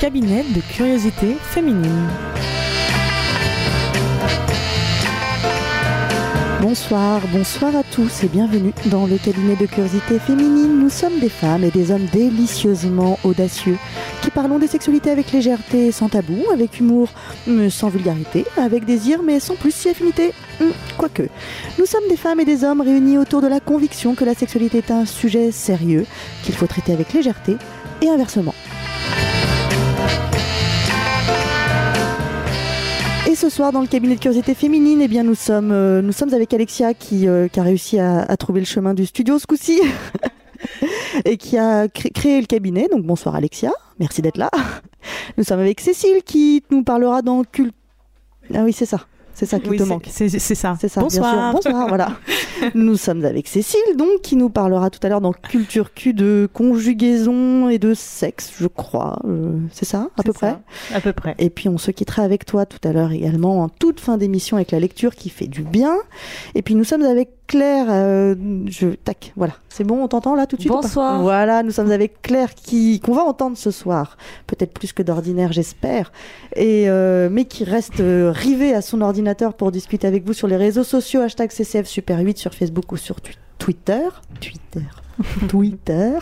cabinet de curiosité féminine. Bonsoir, bonsoir à tous et bienvenue dans le cabinet de curiosité féminine. Nous sommes des femmes et des hommes délicieusement audacieux qui parlons des sexualités avec légèreté et sans tabou, avec humour sans vulgarité, avec désir mais sans plus si affinité. Hum, quoique. Nous sommes des femmes et des hommes réunis autour de la conviction que la sexualité est un sujet sérieux qu'il faut traiter avec légèreté et inversement. Ce soir, dans le cabinet de curiosité féminine, eh bien, nous sommes, euh, nous sommes avec Alexia qui, euh, a réussi à, trouver le chemin du studio ce coup-ci et qui a cré- créé le cabinet. Donc bonsoir Alexia, merci d'être là. Nous sommes avec Cécile qui nous parlera dans. Ah oui, c'est ça. C'est ça qui Oui, te manque. c'est ça. C'est ça, Bonsoir. bien sûr. Bonsoir, voilà. Nous sommes avec Cécile, donc, qui nous parlera tout à l'heure dans Culture Q de conjugaison et de sexe, je crois. Euh, c'est ça, à peu près? À peu près. et puis on se quittera avec toi tout à l'heure également en toute fin d'émission avec la lecture qui fait du bien. Et puis nous sommes avec Claire. euh, je tac, voilà, c'est bon, on t'entend là tout de suite. Bonsoir. Voilà, nous sommes avec Claire qui qu'on va entendre ce soir, peut-être plus que d'ordinaire, j'espère. Et euh, mais qui reste rivée à son ordinateur pour discuter avec vous sur les réseaux sociaux hashtag CCF Super 8 sur Facebook ou sur tu- Twitter. Twitter. Twitter.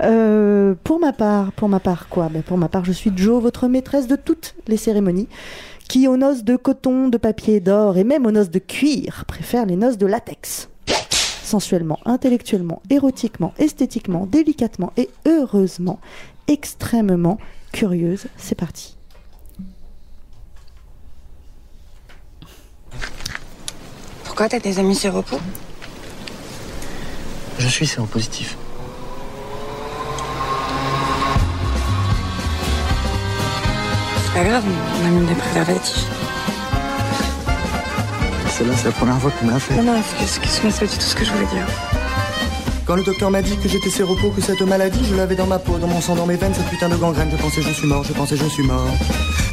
Euh, pour ma part, pour ma part quoi? Ben Pour ma part, je suis Jo, votre maîtresse de toutes les cérémonies, qui aux noces de coton, de papier, d'or et même aux noces de cuir préfère les noces de latex. Sensuellement, intellectuellement, érotiquement, esthétiquement, délicatement et heureusement, extrêmement curieuse. C'est parti. Pourquoi t'as des amis séropos Je suis séropositif. C'est pas grave, on a même des préservatifs. Celle-là, c'est la première fois qu'on me l'a fait. Non, non, excuse- excuse-moi, c'est pas du tout ce que je voulais dire. Quand le docteur m'a dit que j'étais séropo, que cette maladie, je l'avais dans ma peau, dans mon sang, dans mes veines, cette putain de gangrène. Je pensais je suis mort, je pensais je suis mort.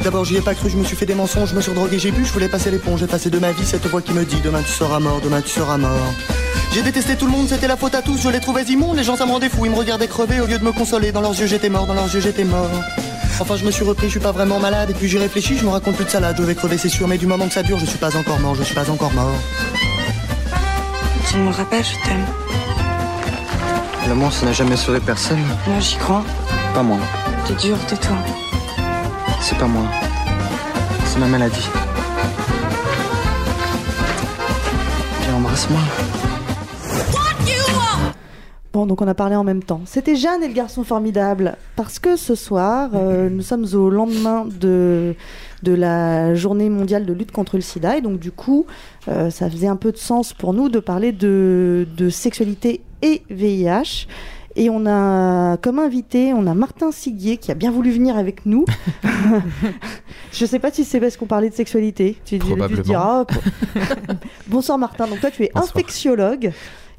D'abord j'y ai pas cru, je me suis fait des mensonges, je me suis drogué, j'ai bu, je voulais passer l'éponge, j'ai passé de ma vie cette voix qui me dit demain tu seras mort, demain tu seras mort. J'ai détesté tout le monde, c'était la faute à tous, je les trouvais immondes, les gens ça me rendait fou, ils me regardaient crever au lieu de me consoler, dans leurs yeux j'étais mort, dans leurs yeux j'étais mort. Enfin je me suis repris, je suis pas vraiment malade, et puis j'ai réfléchi, je me raconte plus de salade, je vais crever c'est sûr, mais du moment que ça dure, je suis pas encore mort, je suis pas encore mort. Tu me rappelles, je t'aime. L'amour ça n'a jamais sauvé personne, Moi, j'y crois. pas moi, T'es dur, tais-toi. c'est pas moi, c'est ma maladie. Viens embrasse-moi. Bon, donc on a parlé en même temps. C'était Jeanne et le garçon formidable. Parce que ce soir, euh, nous sommes au lendemain de, de la journée mondiale de lutte contre le sida. Et donc, du coup, euh, ça faisait un peu de sens pour nous de parler de, de sexualité et VIH. Et on a comme invité, on a Martin Siguier qui a bien voulu venir avec nous. Je sais pas si c'est parce qu'on parlait de sexualité. Tu Probablement. dire, pour- Bonsoir Martin. Donc toi, tu es Bonsoir. infectiologue,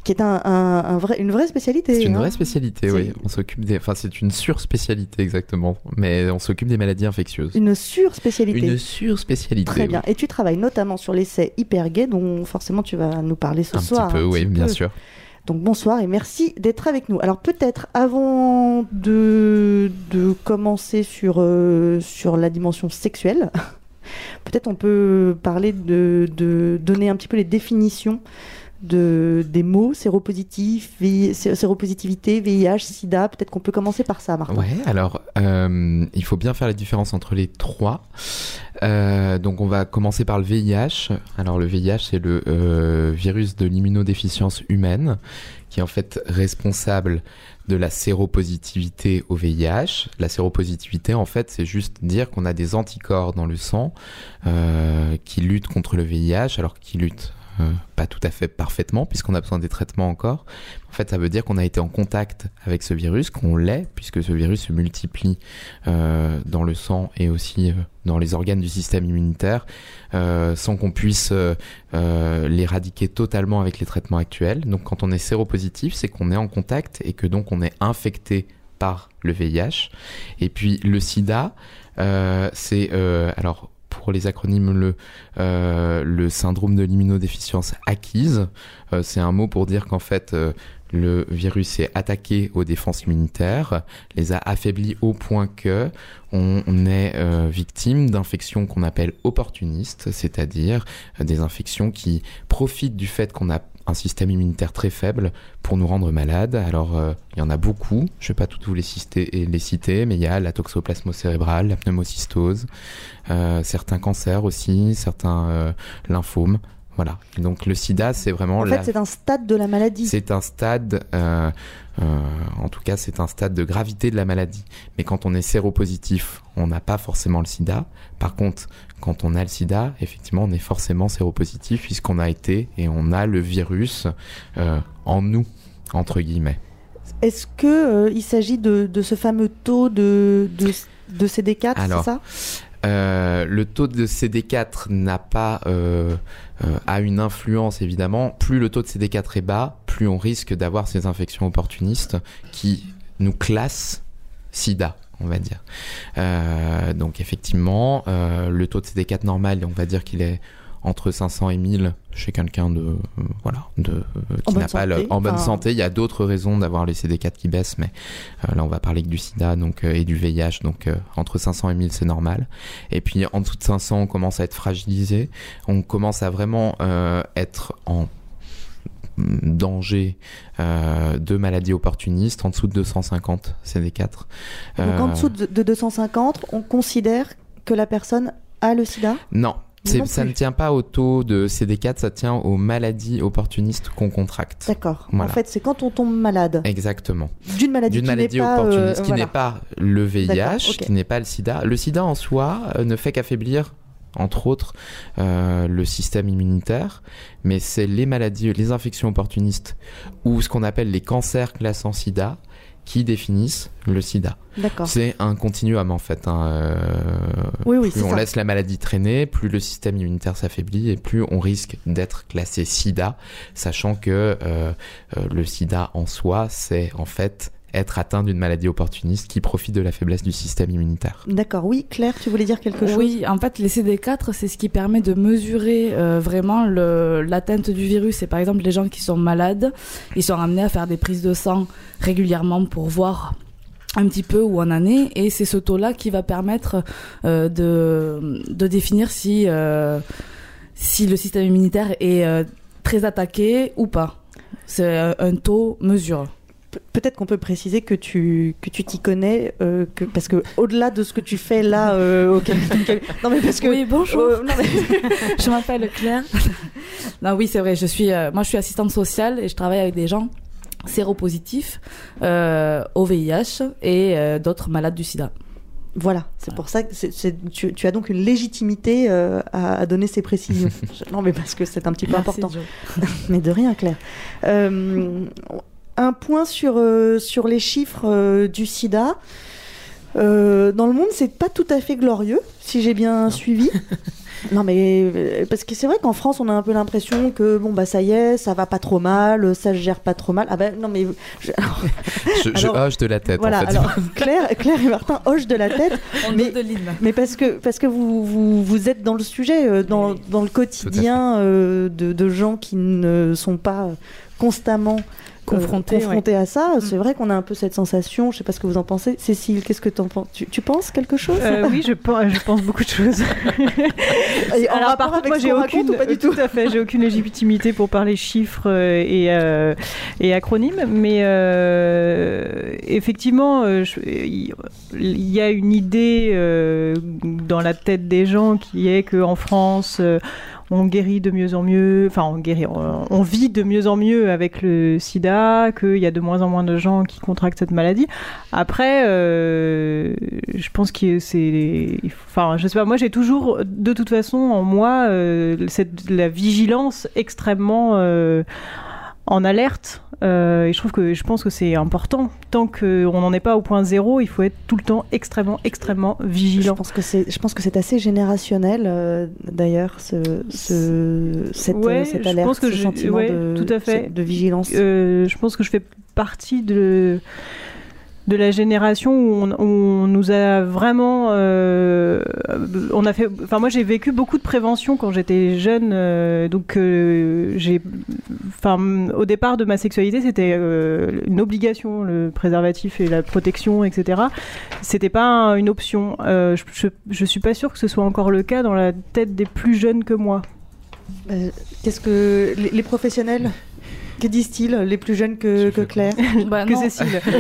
qui est un, un- un vrai, une vraie spécialité. C'est une hein. vraie spécialité, oui. On s'occupe des, enfin, c'est une surspécialité exactement, mais on s'occupe des maladies infectieuses. Une surspécialité. Une surspécialité. Très oui. bien. Et tu travailles notamment sur l'essai hyper gay dont forcément tu vas nous parler ce Un soir. petit peu, un oui, petit bien peu. sûr. Donc bonsoir et merci d'être avec nous. Alors peut-être avant de, commencer sur, euh, sur la dimension sexuelle, peut-être on peut parler de donner un petit peu les définitions de, des mots séropositif, VI sé- séropositivité, VIH, SIDA. Peut-être qu'on peut commencer par ça, Martin. Ouais, alors euh, il faut bien faire la différence entre les trois. Euh, donc on va commencer par le VIH. Alors le VIH c'est le euh, virus de l'immunodéficience humaine qui est en fait responsable de la séropositivité au VIH. La séropositivité en fait c'est juste dire qu'on a des anticorps dans le sang qui luttent contre le VIH alors qui luttent pas tout à fait parfaitement puisqu'on a besoin des traitements encore. En fait, ça veut dire qu'on a été en contact avec ce virus, qu'on l'est, puisque ce virus se multiplie euh, dans le sang et aussi euh, dans les organes du système immunitaire, euh, sans qu'on puisse euh, euh, l'éradiquer totalement avec les traitements actuels. Donc, quand on est séropositif, c'est qu'on est en contact et que donc on est infecté par le VIH. Et puis le SIDA, euh, c'est euh, alors pour les acronymes le, euh, le syndrome de l'immunodéficience acquise. Euh, c'est un mot pour dire qu'en fait, euh, le virus est attaqué aux défenses immunitaires, les a affaiblis au point que on, est victime d'infections qu'on appelle opportunistes, c'est-à-dire des infections qui profitent du fait qu'on a un système immunitaire très faible pour nous rendre malades. Alors, euh, il y en a beaucoup. Je ne vais pas toutes vous les citer, les citer, mais il y a la toxoplasmose cérébrale, la pneumocystose, certains cancers aussi, certains lymphomes. Voilà. Donc le sida, c'est vraiment. En fait, c'est un stade de la maladie. C'est un stade, euh, euh, en tout cas, c'est un stade de gravité de la maladie. Mais quand on est séropositif, on n'a pas forcément le sida. Par contre, quand on a le sida, effectivement, on est forcément séropositif puisqu'on a été et on a le virus euh, en nous, entre guillemets. Est-ce que il s'agit de, de, ce fameux taux de, de, de CD4, c'est ça? euh, le taux de CD4 n'a pas euh, euh, a une influence évidemment. Plus le taux de CD4 est bas, plus on risque d'avoir ces infections opportunistes qui nous classent SIDA on va dire. donc effectivement, le taux de CD4 normal, on va dire qu'il est entre 500 et 1000 chez quelqu'un de euh, voilà de euh, qui n'a pas le, en bonne santé. Il y a d'autres raisons d'avoir les CD4 qui baissent mais euh, là on va parler que du sida donc et du VIH donc entre 500 et 1000 c'est normal. Et puis en dessous de 500 on commence à être fragilisé. On commence à vraiment être en danger de maladies opportunistes en dessous de 250 CD4 donc en dessous de 250 on considère que la personne a le sida? Non ça ne tient pas au taux de CD4, ça tient aux maladies opportunistes qu'on contracte. D'accord. En fait, c'est quand on tombe malade. Exactement. D'une maladie, D'une maladie opportuniste euh, qui n'est pas le VIH, qui n'est pas le SIDA. Le SIDA en soi euh, ne fait qu'affaiblir entre autres euh, le système immunitaire, mais c'est les maladies, les infections opportunistes ou ce qu'on appelle les cancers classant SIDA qui définissent le sida. C'est un continuum en fait. Hein. Euh, oui, oui, plus on laisse la maladie traîner, plus le système immunitaire s'affaiblit et plus on risque d'être classé sida, sachant que euh, le sida en soi, c'est en fait être atteint d'une maladie opportuniste qui profite de la faiblesse du système immunitaire. D'accord, oui, Claire, tu voulais dire quelque chose? Oui, en fait, les CD4, c'est ce qui permet de mesurer euh, vraiment l'atteinte du virus. Et par exemple, les gens qui sont malades, ils sont amenés à faire des prises de sang régulièrement pour voir un petit peu où on en est et c'est ce taux-là qui va permettre euh, de, de définir si, euh, si le système immunitaire est très attaqué ou pas. C'est un taux mesure peut-être qu'on peut préciser que tu que tu t'y connais euh, que, parce que au-delà de ce que tu fais là euh, non mais parce que oui bonjour euh, je m'appelle Claire non oui c'est vrai je suis moi je suis assistante sociale et je travaille avec des gens séropositifs au VIH et d'autres malades du SIDA voilà, c'est pour ça que tu, tu, as donc une légitimité à, donner ces précisions. non, mais parce que c'est un petit peu important. mais de rien, Claire. Un point sur, euh, sur les chiffres euh, du sida. Euh, dans le monde, c'est pas tout à fait glorieux, si j'ai bien suivi. Non mais parce que c'est vrai qu'en France on a un peu l'impression que bon bah ça y est ça va pas trop mal ça se gère pas trop mal ah ben non mais je, je, hoche de la tête voilà en fait. alors Claire, Claire et Martin hochent de la tête mais, mais parce que parce que vous, vous, vous êtes dans le sujet dans, dans le quotidien de, de, gens qui ne sont pas constamment confronté, confronté à ça. C'est mm. vrai qu'on a un peu cette sensation. Je sais pas ce que vous en pensez. Cécile, qu'est-ce que tu en penses tu, penses quelque chose? Euh, Oui, je pense, je pense beaucoup de choses. Alors, par contre, moi, j'ai aucune, pas du tout. à fait, j'ai aucune légitimité pour parler chiffres euh, et, euh, et acronymes, mais effectivement, il y a une idée dans la tête des gens qui est qu'en France on guérit de mieux en mieux, enfin on guérit, on, vit de mieux en mieux avec le sida, qu'il y a de moins en moins de gens qui contractent cette maladie. Après, euh, je pense que c'est, enfin je sais pas, moi j'ai toujours de toute façon en moi euh, cette, la vigilance extrêmement euh, en alerte. Euh, et je trouve que je pense que c'est important. Tant qu'on n'en est pas au point zéro, il faut être tout le temps extrêmement, extrêmement vigilant. Je pense que c'est, je pense que c'est assez générationnel euh, d'ailleurs, ce, ce, cette, ouais, cette alerte, je pense que ce sentiment de, tout à fait. de vigilance. Euh, je pense que je fais partie de de la génération où on, nous a vraiment, euh, on a fait, enfin moi j'ai vécu beaucoup de prévention quand j'étais jeune, euh, donc euh, j'ai, enfin au départ de ma sexualité c'était une obligation le préservatif et la protection etc. C'était pas un- une option. Je, je, je suis pas sûre que ce soit encore le cas dans la tête des plus jeunes que moi. Qu'est-ce que les professionnels? Que disent-ils, les plus jeunes que, que Claire Bah, que. Cécile.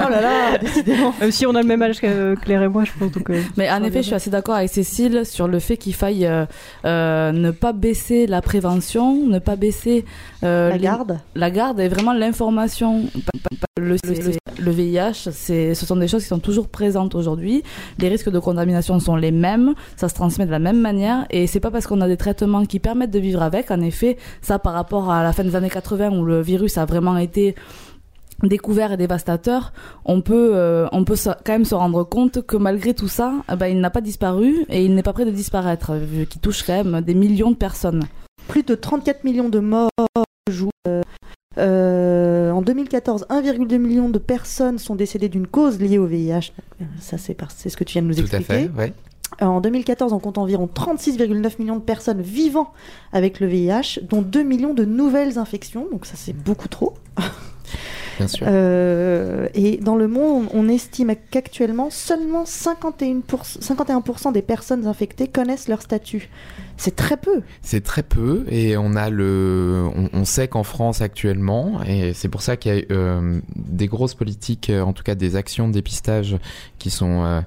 Oh là là, décidément. Même si on a le même âge que Claire et moi, je pense. Donc, euh, Mais en effet, je suis assez d'accord avec Cécile sur le fait qu'il faille euh, euh, ne pas baisser la prévention, ne pas baisser euh, La les- garde. la garde et vraiment l'information. Le, le, le VIH, c'est, ce sont des choses qui sont toujours présentes aujourd'hui. Les risques de contamination sont les mêmes, ça se transmet de la même manière, et c'est pas parce qu'on a des traitements qui permettent de vivre avec. En effet, ça par rapport à la fin des années 80 où le virus a vraiment été découvert et dévastateur, on peut, euh, on peut quand même se rendre compte que malgré tout ça, eh ben, il n'a pas disparu et il n'est pas prêt de disparaître, vu qu'il touche quand même des millions de personnes. Plus de 34 millions de morts jouent. euh, euh, en 2014, 1,2 million de personnes sont décédées d'une cause liée au VIH. Ça, c'est ce que tu viens de nous Tout à expliquer. fait, ouais. Euh, En 2014, on compte environ 36,9 millions de personnes vivant avec le VIH, dont 2 millions de nouvelles infections. Donc ça, c'est beaucoup trop. Bien sûr. Euh, et dans le monde, on estime qu'actuellement, seulement 51%, 51% des personnes infectées connaissent leur statut. C'est très peu. C'est très peu et on a le, on, on sait qu'en France actuellement et c'est pour ça qu'il y a euh, des grosses politiques, en tout cas des actions de dépistage qui sont euh,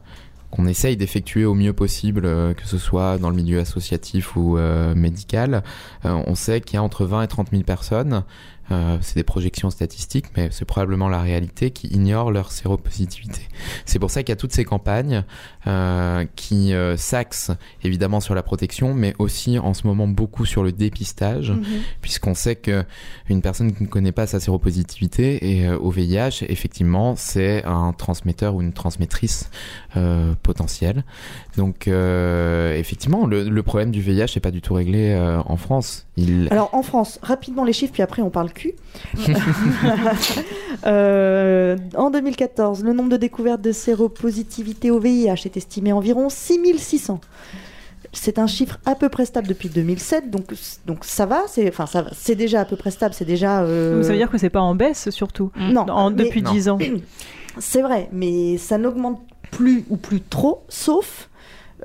qu'on essaye d'effectuer au mieux possible, euh, que ce soit dans le milieu associatif ou euh, médical. Euh, on sait qu'il y a entre 20 et 30 000 personnes. Euh, c'est des projections statistiques, mais c'est probablement la réalité qui ignorent leur séropositivité. C'est pour ça qu'il y a toutes ces campagnes euh, qui euh, s'axent évidemment sur la protection, mais aussi en ce moment beaucoup sur le dépistage, puisqu'on sait que une personne qui ne connaît pas sa séropositivité et au VIH, effectivement, c'est un transmetteur ou une transmettrice potentielle. Donc, effectivement, le, le problème du VIH n'est pas du tout réglé en France. Il... Alors en France, rapidement les chiffres, puis après on parle cul. Euh, en 2014, le nombre de découvertes de séropositivité au VIH est estimé à environ 6600. C'est un chiffre à peu près stable depuis 2007, donc, donc ça va, c'est enfin, ça va, c'est déjà à peu près stable, c'est déjà... euh, Ça veut dire que c'est pas en baisse surtout Non, en, mais- depuis Non. 10 ans. C'est vrai, mais ça n'augmente plus ou plus trop, sauf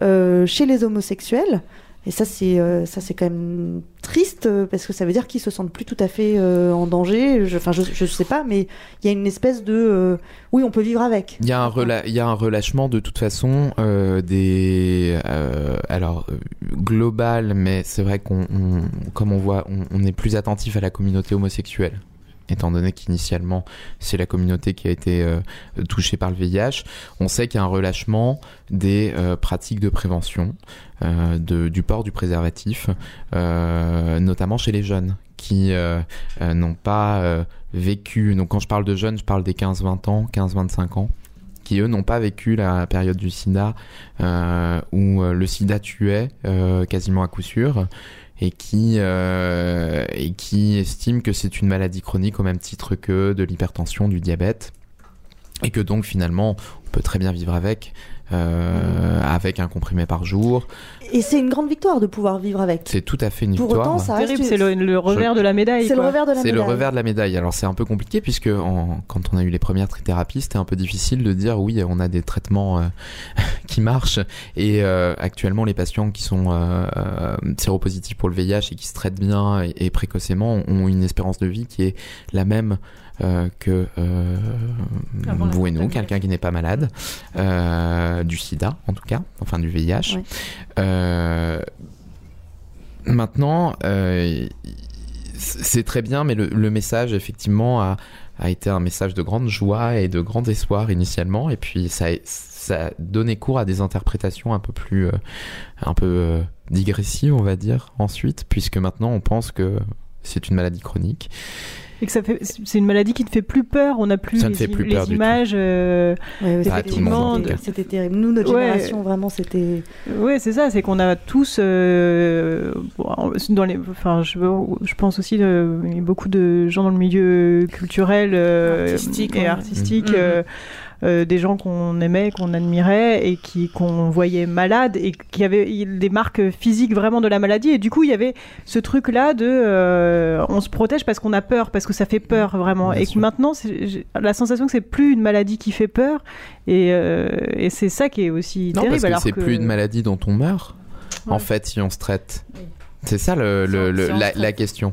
euh, chez les homosexuels. Et ça, c'est euh, ça, c'est quand même triste euh, parce que ça veut dire qu'ils se sentent plus tout à fait euh, en danger. Je- Enfin, je, je sais pas, mais il y a une espèce de euh, oui, on peut vivre avec. Il y, a un rela- il y a un relâchement de toute façon des alors global mais c'est vrai qu'on on- comme on voit on, on est plus attentif à la communauté homosexuelle étant donné qu'initialement c'est la communauté qui a été euh, touchée par le VIH on sait qu'il y a un relâchement des euh, pratiques de prévention euh, du port du préservatif notamment chez les jeunes qui n'ont pas vécu donc quand je parle de jeunes je parle des 15-20 ans 15-25 ans qui eux n'ont pas vécu la période du sida où le sida tuait quasiment à coup sûr et qui euh, estiment que c'est une maladie chronique au même titre que de l'hypertension, du diabète. Et que donc finalement on peut très bien vivre avec euh, avec un comprimé par jour. Et c'est une grande victoire de pouvoir vivre avec. C'est tout à fait une Pour victoire. autant, ça reste Terrible, c'est le, le revers de la médaille. c'est le revers de la C'est le médaille. revers de la médaille. Alors c'est un peu compliqué puisque en- quand on a eu les premières trithérapies, c'était un peu difficile de dire oui, on a des traitements euh, qui marchent. Et euh, actuellement, les patients qui sont euh, euh, séropositifs pour le VIH et qui se traitent bien et, et précocement ont une espérance de vie qui est la même. Euh, que euh, vous et nous, quelqu'un qui n'est pas malade, euh, du sida en tout cas, enfin du VIH. Ouais. Maintenant, c'est très bien, mais le, le message, effectivement, a, a été un message de grande joie et de grand espoir initialement, et puis ça, a- ça a donné cours à des interprétations un peu plus, euh, un peu euh, digressives, on va dire, ensuite, puisque maintenant on pense que c'est une maladie chronique. Et que ça fait, c'est une maladie qui ne fait plus peur. On n'a plus Ça ne les, fait im- plus les peur du images. euh, Ouais, ouais, c'était- C'était terrible. Nous, notre Ouais. génération, vraiment, c'était. Ouais, c'est ça, c'est qu'on a tous, euh, dans les, enfin, je, je pense aussi, euh, beaucoup de gens dans le milieu culturel euh, Artistique, et ouais. artistique, Mhm. Euh, des gens qu'on aimait, qu'on admirait et qui qu'on voyait malades et qui avaient des marques physiques vraiment de la maladie. Et du coup, il y avait ce truc-là de, euh, on se protège parce qu'on a peur, parce que ça fait peur vraiment. Bien et sûr. que maintenant, la sensation que c'est plus une maladie qui fait peur. Et, euh, et c'est ça qui est aussi Non, terrible. parce que alors c'est que- plus une maladie dont on meurt, en fait, si on se traite. C'est ça le, le- la question.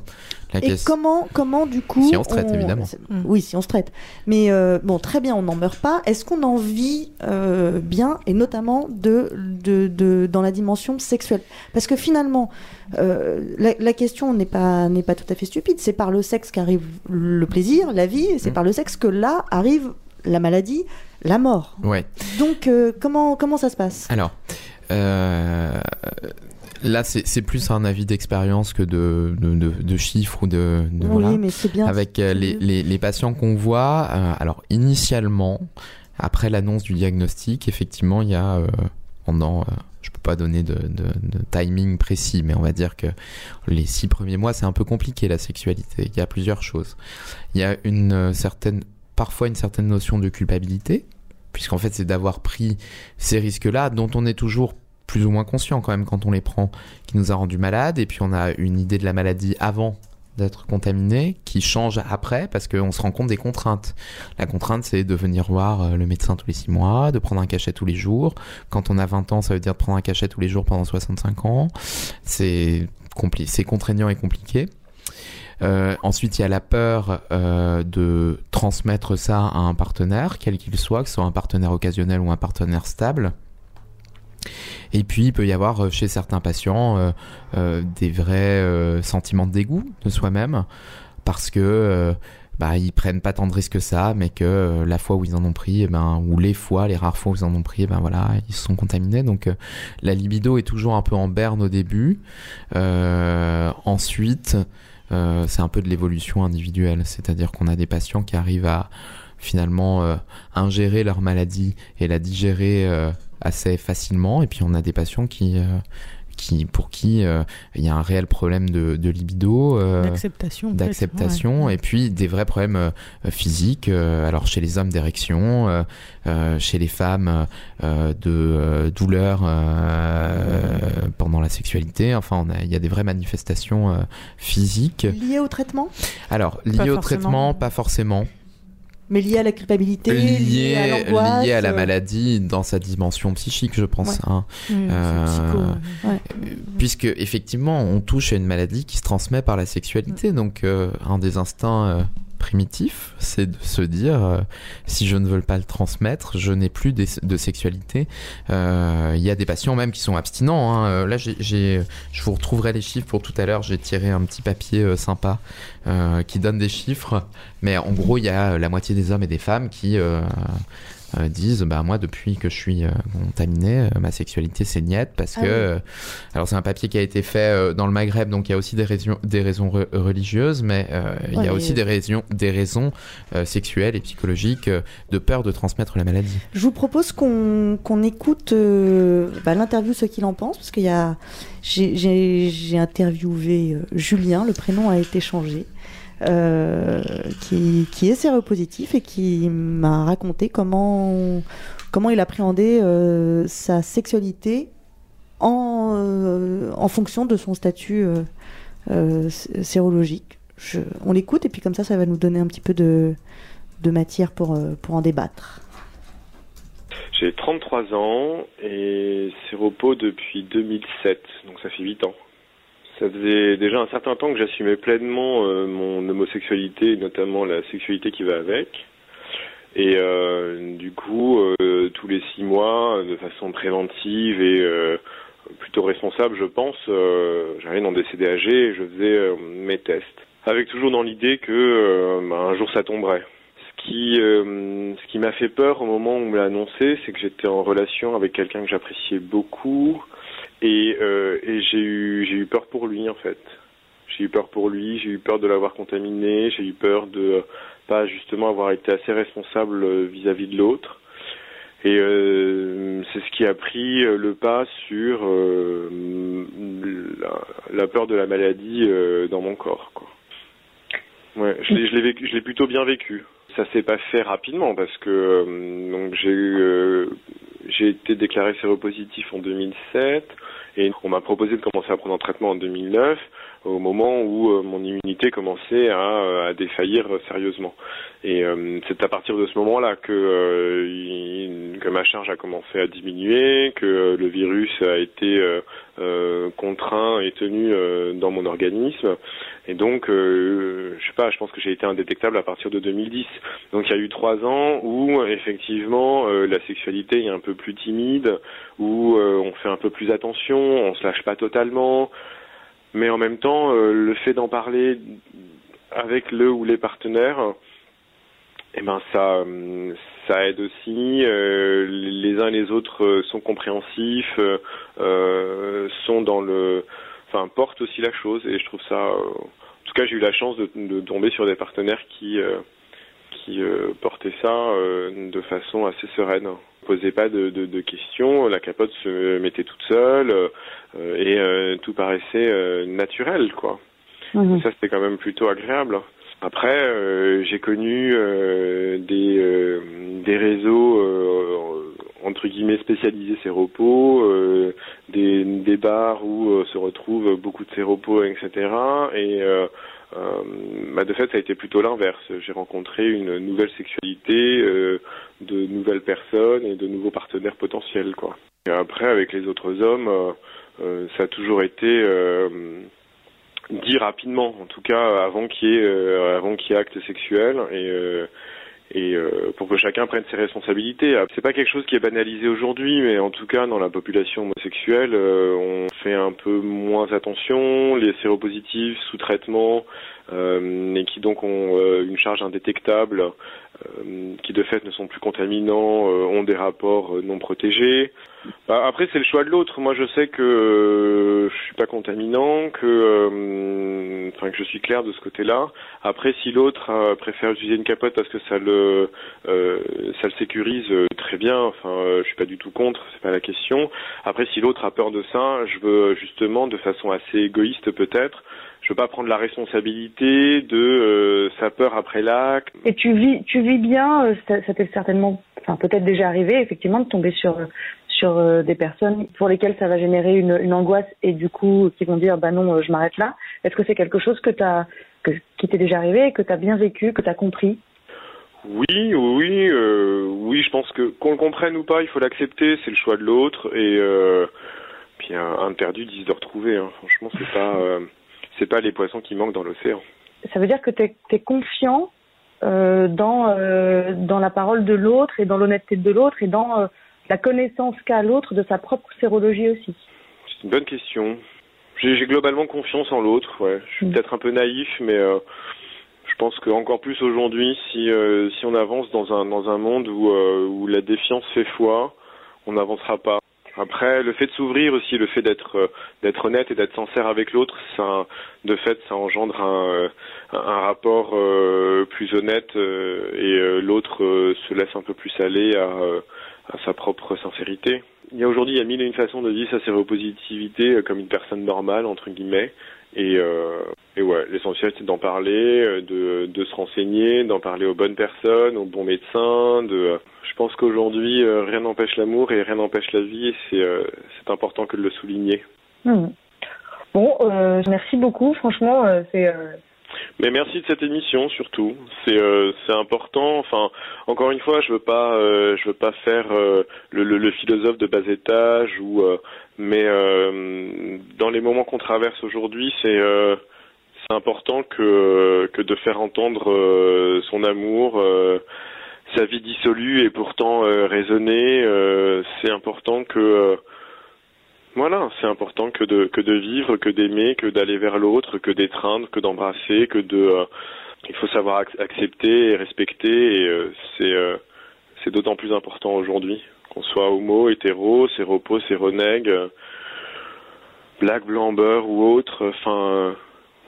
La Et comment, comment du coup Si on se traite, évidemment. Mm. Oui, si on se traite. Mais euh, bon, très bien, on n'en meurt pas. Est-ce qu'on en vit euh, bien, et notamment de, de, de- dans la dimension sexuelle? Parce que finalement, euh, la, la question n'est pas, n'est pas tout à fait stupide. C'est par le sexe qu'arrive le plaisir, la vie, et c'est Mm. par le sexe que là arrive la maladie, la mort. Ouais. Donc, comment, comment ça se passe? Alors, euh, là, c'est plus un avis d'expérience que de, de, de- de chiffres ou de. Oui, voilà. mais c'est bien. Avec euh, les, les, les patients qu'on voit, euh, alors initialement, après l'annonce du diagnostic, effectivement, il y a euh, pendant, euh, je peux pas donner de, de, de timing précis, mais on va dire que les six premiers mois, c'est un peu compliqué la sexualité. Il y a plusieurs choses. Il y a une certaine, parfois une certaine notion de culpabilité, puisqu'en fait, c'est d'avoir pris ces risques-là, dont on est toujours plus ou moins conscient quand même quand on les prend, qui nous a rendu malades, et puis on a une idée de la maladie avant d'être contaminé qui change après parce qu'on se rend compte des contraintes. La contrainte, c'est de venir voir euh, le médecin tous les six mois, de prendre un cachet tous les jours. Quand on a 20 ans, ça veut dire de prendre un cachet tous les jours pendant 65 ans. C'est c'est contraignant et compliqué. Euh, ensuite, il y a la peur euh, de transmettre ça à un partenaire, quel qu'il soit, que ce soit un partenaire occasionnel ou un partenaire stable. Et puis, il peut y avoir euh, chez certains patients euh, euh, des vrais sentiments de dégoût de soi-même parce que bah, ils prennent pas tant de risques que ça, mais que la fois où ils en ont pris, eh ben, ou les fois, les rares fois où ils en ont pris, eh ben voilà, ils sont contaminés. Donc la libido est toujours un peu en berne au début. Ensuite, c'est un peu de l'évolution individuelle, c'est-à-dire qu'on a des patients qui arrivent à finalement ingérer leur maladie et la digérer assez facilement, et puis on a des patients qui euh, qui, pour qui euh, il y a un réel problème de, de libido, euh, D'acceptation. d'acceptation, ouais. et puis des vrais problèmes euh, physiques. alors chez les hommes d'érection, chez les femmes de douleur pendant la sexualité. Enfin, il y a des vraies manifestations physiques. Lié au traitement? Alors liées au traitement, pas forcément. Mais lié à la culpabilité à l'angoisse liées à la euh, maladie dans sa dimension psychique, je pense. Ouais. hein. C'est Euh, psycho, ouais. puisque effectivement on touche à une maladie qui se transmet par la sexualité donc euh, un des instincts primitifs c'est de se dire euh, si je ne veux pas le transmettre je n'ai plus de sexualité. Euh, il y a des patients même qui sont abstinents hein. Euh, là je vous retrouverai les chiffres pour tout à l'heure. J'ai tiré un petit papier sympa qui donne des chiffres. Mais en gros il y a la moitié des hommes et des femmes qui euh, disent bah moi depuis que je suis euh, contaminé euh, ma sexualité c'est niette parce Ah que oui. euh, alors c'est un papier qui a été fait dans le Maghreb donc il y a aussi des raisons des raisons re- religieuses mais il Ouais, y a aussi des raisons des raisons sexuelles et psychologiques de peur de transmettre la maladie. Je vous propose qu'on qu'on écoute bah, l'interview ce qu'il en pense, parce qu'il y a j'ai- interviewé Julien, le prénom a été changé, qui, qui est séropositif et qui m'a raconté comment comment il appréhendait euh, sa sexualité en euh, en fonction de son statut euh, euh, sé- sérologique. On l'écoute et puis comme ça, ça va nous donner un petit peu de matière pour euh, pour en débattre. J'ai 33 ans et séropo depuis 2007, donc ça fait 8 ans. Ça faisait déjà un certain temps que j'assumais pleinement euh, mon homosexualité, notamment la sexualité qui va avec. Et euh, du coup, euh, tous les six mois, de façon préventive et plutôt responsable, je pense, j'allais dans des CDAG et je faisais mes tests. Avec toujours dans l'idée que bah, un jour ça tomberait. Ce qui, ce qui m'a fait peur au moment où on me l'a annoncé, c'est que j'étais en relation avec quelqu'un que j'appréciais beaucoup et, euh, et j'ai eu, peur pour lui en fait. J'ai eu peur pour lui, j'ai eu peur de l'avoir contaminé, j'ai eu peur de pas justement avoir été assez responsable vis-à-vis de l'autre. Et euh, c'est ce qui a pris le pas sur euh, la, peur de la maladie euh, dans mon corps. Quoi. Ouais, je l'ai, plutôt bien vécu. Ça s'est pas fait rapidement parce que euh, donc j'ai eu, euh, j'ai été déclaré séropositif en 2007 et on m'a proposé de commencer à prendre un traitement en 2009 au moment où euh, mon immunité commençait à, à défaillir sérieusement. Et euh, c'est à partir de ce moment-là que, euh, que ma charge a commencé à diminuer, que le virus a été contraint et tenu dans mon organisme. Et donc, je sais pas, je pense que j'ai été indétectable à partir de 2010. Donc il y a eu trois ans où effectivement la sexualité est un peu plus timide, où on fait un peu plus attention, on se lâche pas totalement. Mais en même temps, euh, le fait d'en parler avec le ou les partenaires, eh ben ça, ça aide aussi. Euh, les uns et les autres sont compréhensifs, euh, sont dans le, enfin portent aussi la chose. Et je trouve ça, en tout cas, j'ai eu la chance de, de, tomber sur des partenaires qui qui portaient ça de façon assez sereine posait pas de, de, de, questions, la capote se mettait toute seule euh, et euh, tout paraissait euh, naturel, quoi. Mmh. Ça, c'était quand même plutôt agréable. Après, j'ai connu des, des réseaux entre guillemets spécialisés séropos, des, des bars où se retrouvent beaucoup de séropos, etc. Et euh, bah de fait, ça a été plutôt l'inverse. J'ai rencontré une nouvelle sexualité, euh, de nouvelles personnes et de nouveaux partenaires potentiels. Après, avec les autres hommes, euh, euh ça a toujours été euh, dit rapidement, en tout cas avant qu'il y ait, euh, acte sexuel et euh, pour que chacun prenne ses responsabilités. C'est pas quelque chose qui est banalisé aujourd'hui, mais en tout cas dans la population homosexuelle, euh, on fait un peu moins attention. Les séropositifs sous traitement et qui donc ont une charge indétectable, qui de fait ne sont plus contaminants, ont des rapports non protégés. Bah, après, c'est le choix de l'autre. Moi, je sais que euh, je suis pas contaminant, que, euh, enfin, que je suis clair de ce côté-là. Après, si l'autre euh, préfère utiliser une capote parce que ça le, euh, ça le sécurise, euh, très bien. Enfin, je suis pas du tout contre. C'est pas la question. Après, si l'autre a peur de ça, je veux justement, de façon assez égoïste peut-être, je veux pas prendre la responsabilité de sa peur après l'acte. Et tu vis, tu vis bien. ça, ça t'est certainement, enfin, peut-être déjà arrivé, effectivement, de tomber sur sur euh, des personnes pour lesquelles ça va générer une, une, angoisse et du coup qui vont dire bah non, euh, je m'arrête là. Est-ce que c'est quelque chose que as, que, qui t'est déjà arrivé, que tu as bien vécu, que tu as compris? Oui, oui, euh, oui, je pense que qu'on le comprenne ou pas, il faut l'accepter, c'est le choix de l'autre et euh, puis perdu disent de retrouver. Hein. Franchement, c'est pas euh, c'est pas les poissons qui manquent dans l'océan. Ça veut dire que tu es, es, confiant euh, dans dans la parole de l'autre et dans l'honnêteté de l'autre et dans la connaissance qu'a l'autre de sa propre sérologie aussi C'est une bonne question. J'ai globalement confiance en l'autre, ouais. Je suis mmh. peut-être un peu naïf, mais euh, je pense qu'encore plus aujourd'hui, si, euh, si on avance dans un, dans un monde où, euh, où la défiance fait foi, on n'avancera pas. Après, le fait de s'ouvrir aussi, le fait d'être euh, d'être honnête et d'être sincère avec l'autre, ça, de fait, ça engendre un, un rapport euh, plus honnête et l'autre se laisse un peu plus aller à à sa propre sincérité. Il y a aujourd'hui, il y a mille et une façons de vivre sa séropositivité euh, comme une personne normale, entre guillemets. Et, euh, ouais, l'essentiel c'est d'en parler, euh, de, se renseigner, d'en parler aux bonnes personnes, aux bons médecins. De, je pense qu'aujourd'hui rien n'empêche l'amour et rien n'empêche la vie et c'est important que de le souligner. Mmh. Bon, euh, merci beaucoup. Franchement, c'est mais merci de cette émission surtout. C'est euh, c'est important. Enfin, encore une fois, je veux pas euh, je veux pas faire euh, le, le, le, philosophe de bas étage ou euh, mais euh, dans les moments qu'on traverse aujourd'hui, c'est c'est important que que de faire entendre son amour. sa vie dissolue et pourtant raisonnée, c'est important que voilà, c'est important que de que de vivre, que d'aimer, que d'aller vers l'autre, que d'étreindre, que d'embrasser, que de euh, il faut savoir ac accepter et respecter et euh, c'est euh, c'est d'autant plus important aujourd'hui. Qu'on soit homo, hétéro, séropo, séronègue, black, blanc, beurre ou autre, enfin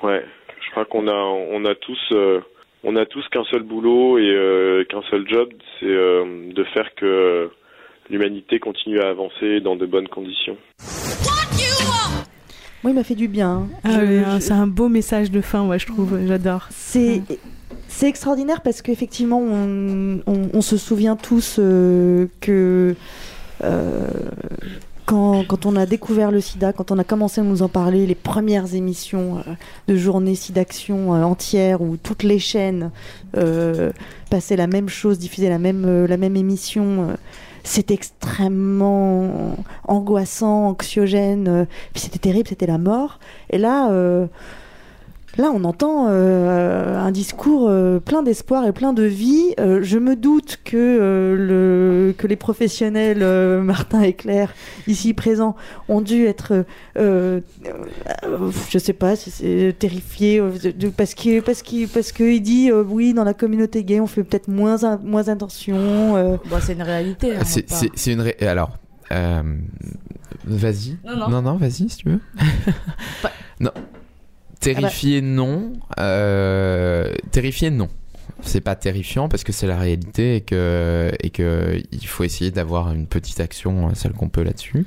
Ouais, je crois qu'on a, on a tous, euh, on a tous qu'un seul boulot et euh, qu'un seul job, c'est euh, de faire que l'humanité continue à avancer dans de bonnes conditions. Moi, il m'a fait du bien. hein. Ah je- C'est un beau message de fin, ouais, je trouve. J'adore. C'est c'est extraordinaire parce qu'effectivement, on, on, on se souvient tous euh, que euh, quand, quand on a découvert le sida, quand on a commencé à nous en parler, les premières émissions euh, de journée SIDAction euh, entière où toutes les chaînes euh, passaient la même chose, diffusaient la même, euh, la même émission. C'était extrêmement angoissant, anxiogène, euh, puis c'était terrible, c'était la mort. Et là, euh, Là, on entend euh, un discours euh, plein d'espoir et plein de vie. Euh, je me doute que, euh, le, que les professionnels, euh, Martin et Claire, ici présents, ont dû être, euh, euh, je sais pas, si c'est terrifiés euh, parce que parce qu'il parce qu'il dit euh, oui dans la communauté gay on fait peut-être moins in- moins attention. euh. Bon, c'est une réalité. hein, C'est une. ré- Alors, euh, vas-y. Non, non. non, vas-y si tu veux. Non. Terrifié, non. Euh, terrifié, non. C'est pas terrifiant parce que c'est la réalité et que, et que il faut essayer d'avoir une petite action, euh, celle qu'on peut là-dessus.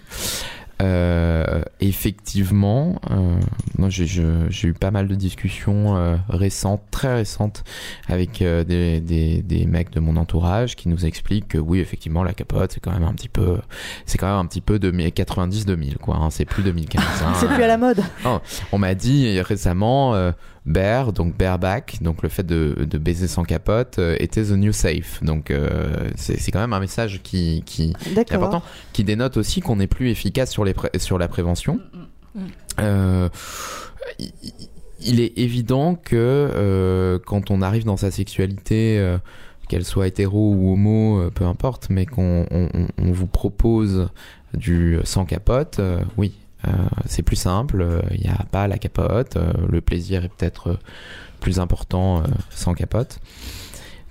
Euh, effectivement, euh, j'ai eu pas mal de discussions euh, récentes, très récentes, avec euh, des, des, des mecs de mon entourage qui nous expliquent que oui, effectivement, la capote c'est quand même un petit peu, c'est quand même un petit peu de 90-2000 quoi. Hein, c'est plus 2015. hein. C'est plus à la mode. On m'a dit récemment, euh, bear, donc bareback, donc le fait de, de baiser sans capote, euh, était the new safe. Donc euh, c'est quand même un message qui, qui, qui est important, qui dénote aussi qu'on est plus efficace sur, les pré- sur la prévention. Mm, mm. Euh, il- est évident que euh, quand on arrive dans sa sexualité, euh, qu'elle soit hétéro ou homo, euh, peu importe, mais qu'on on, vous propose du sans capote, euh, oui, c'est plus simple. euh, Il n'y a pas la capote. euh, le plaisir est peut-être euh, plus important euh, sans capote.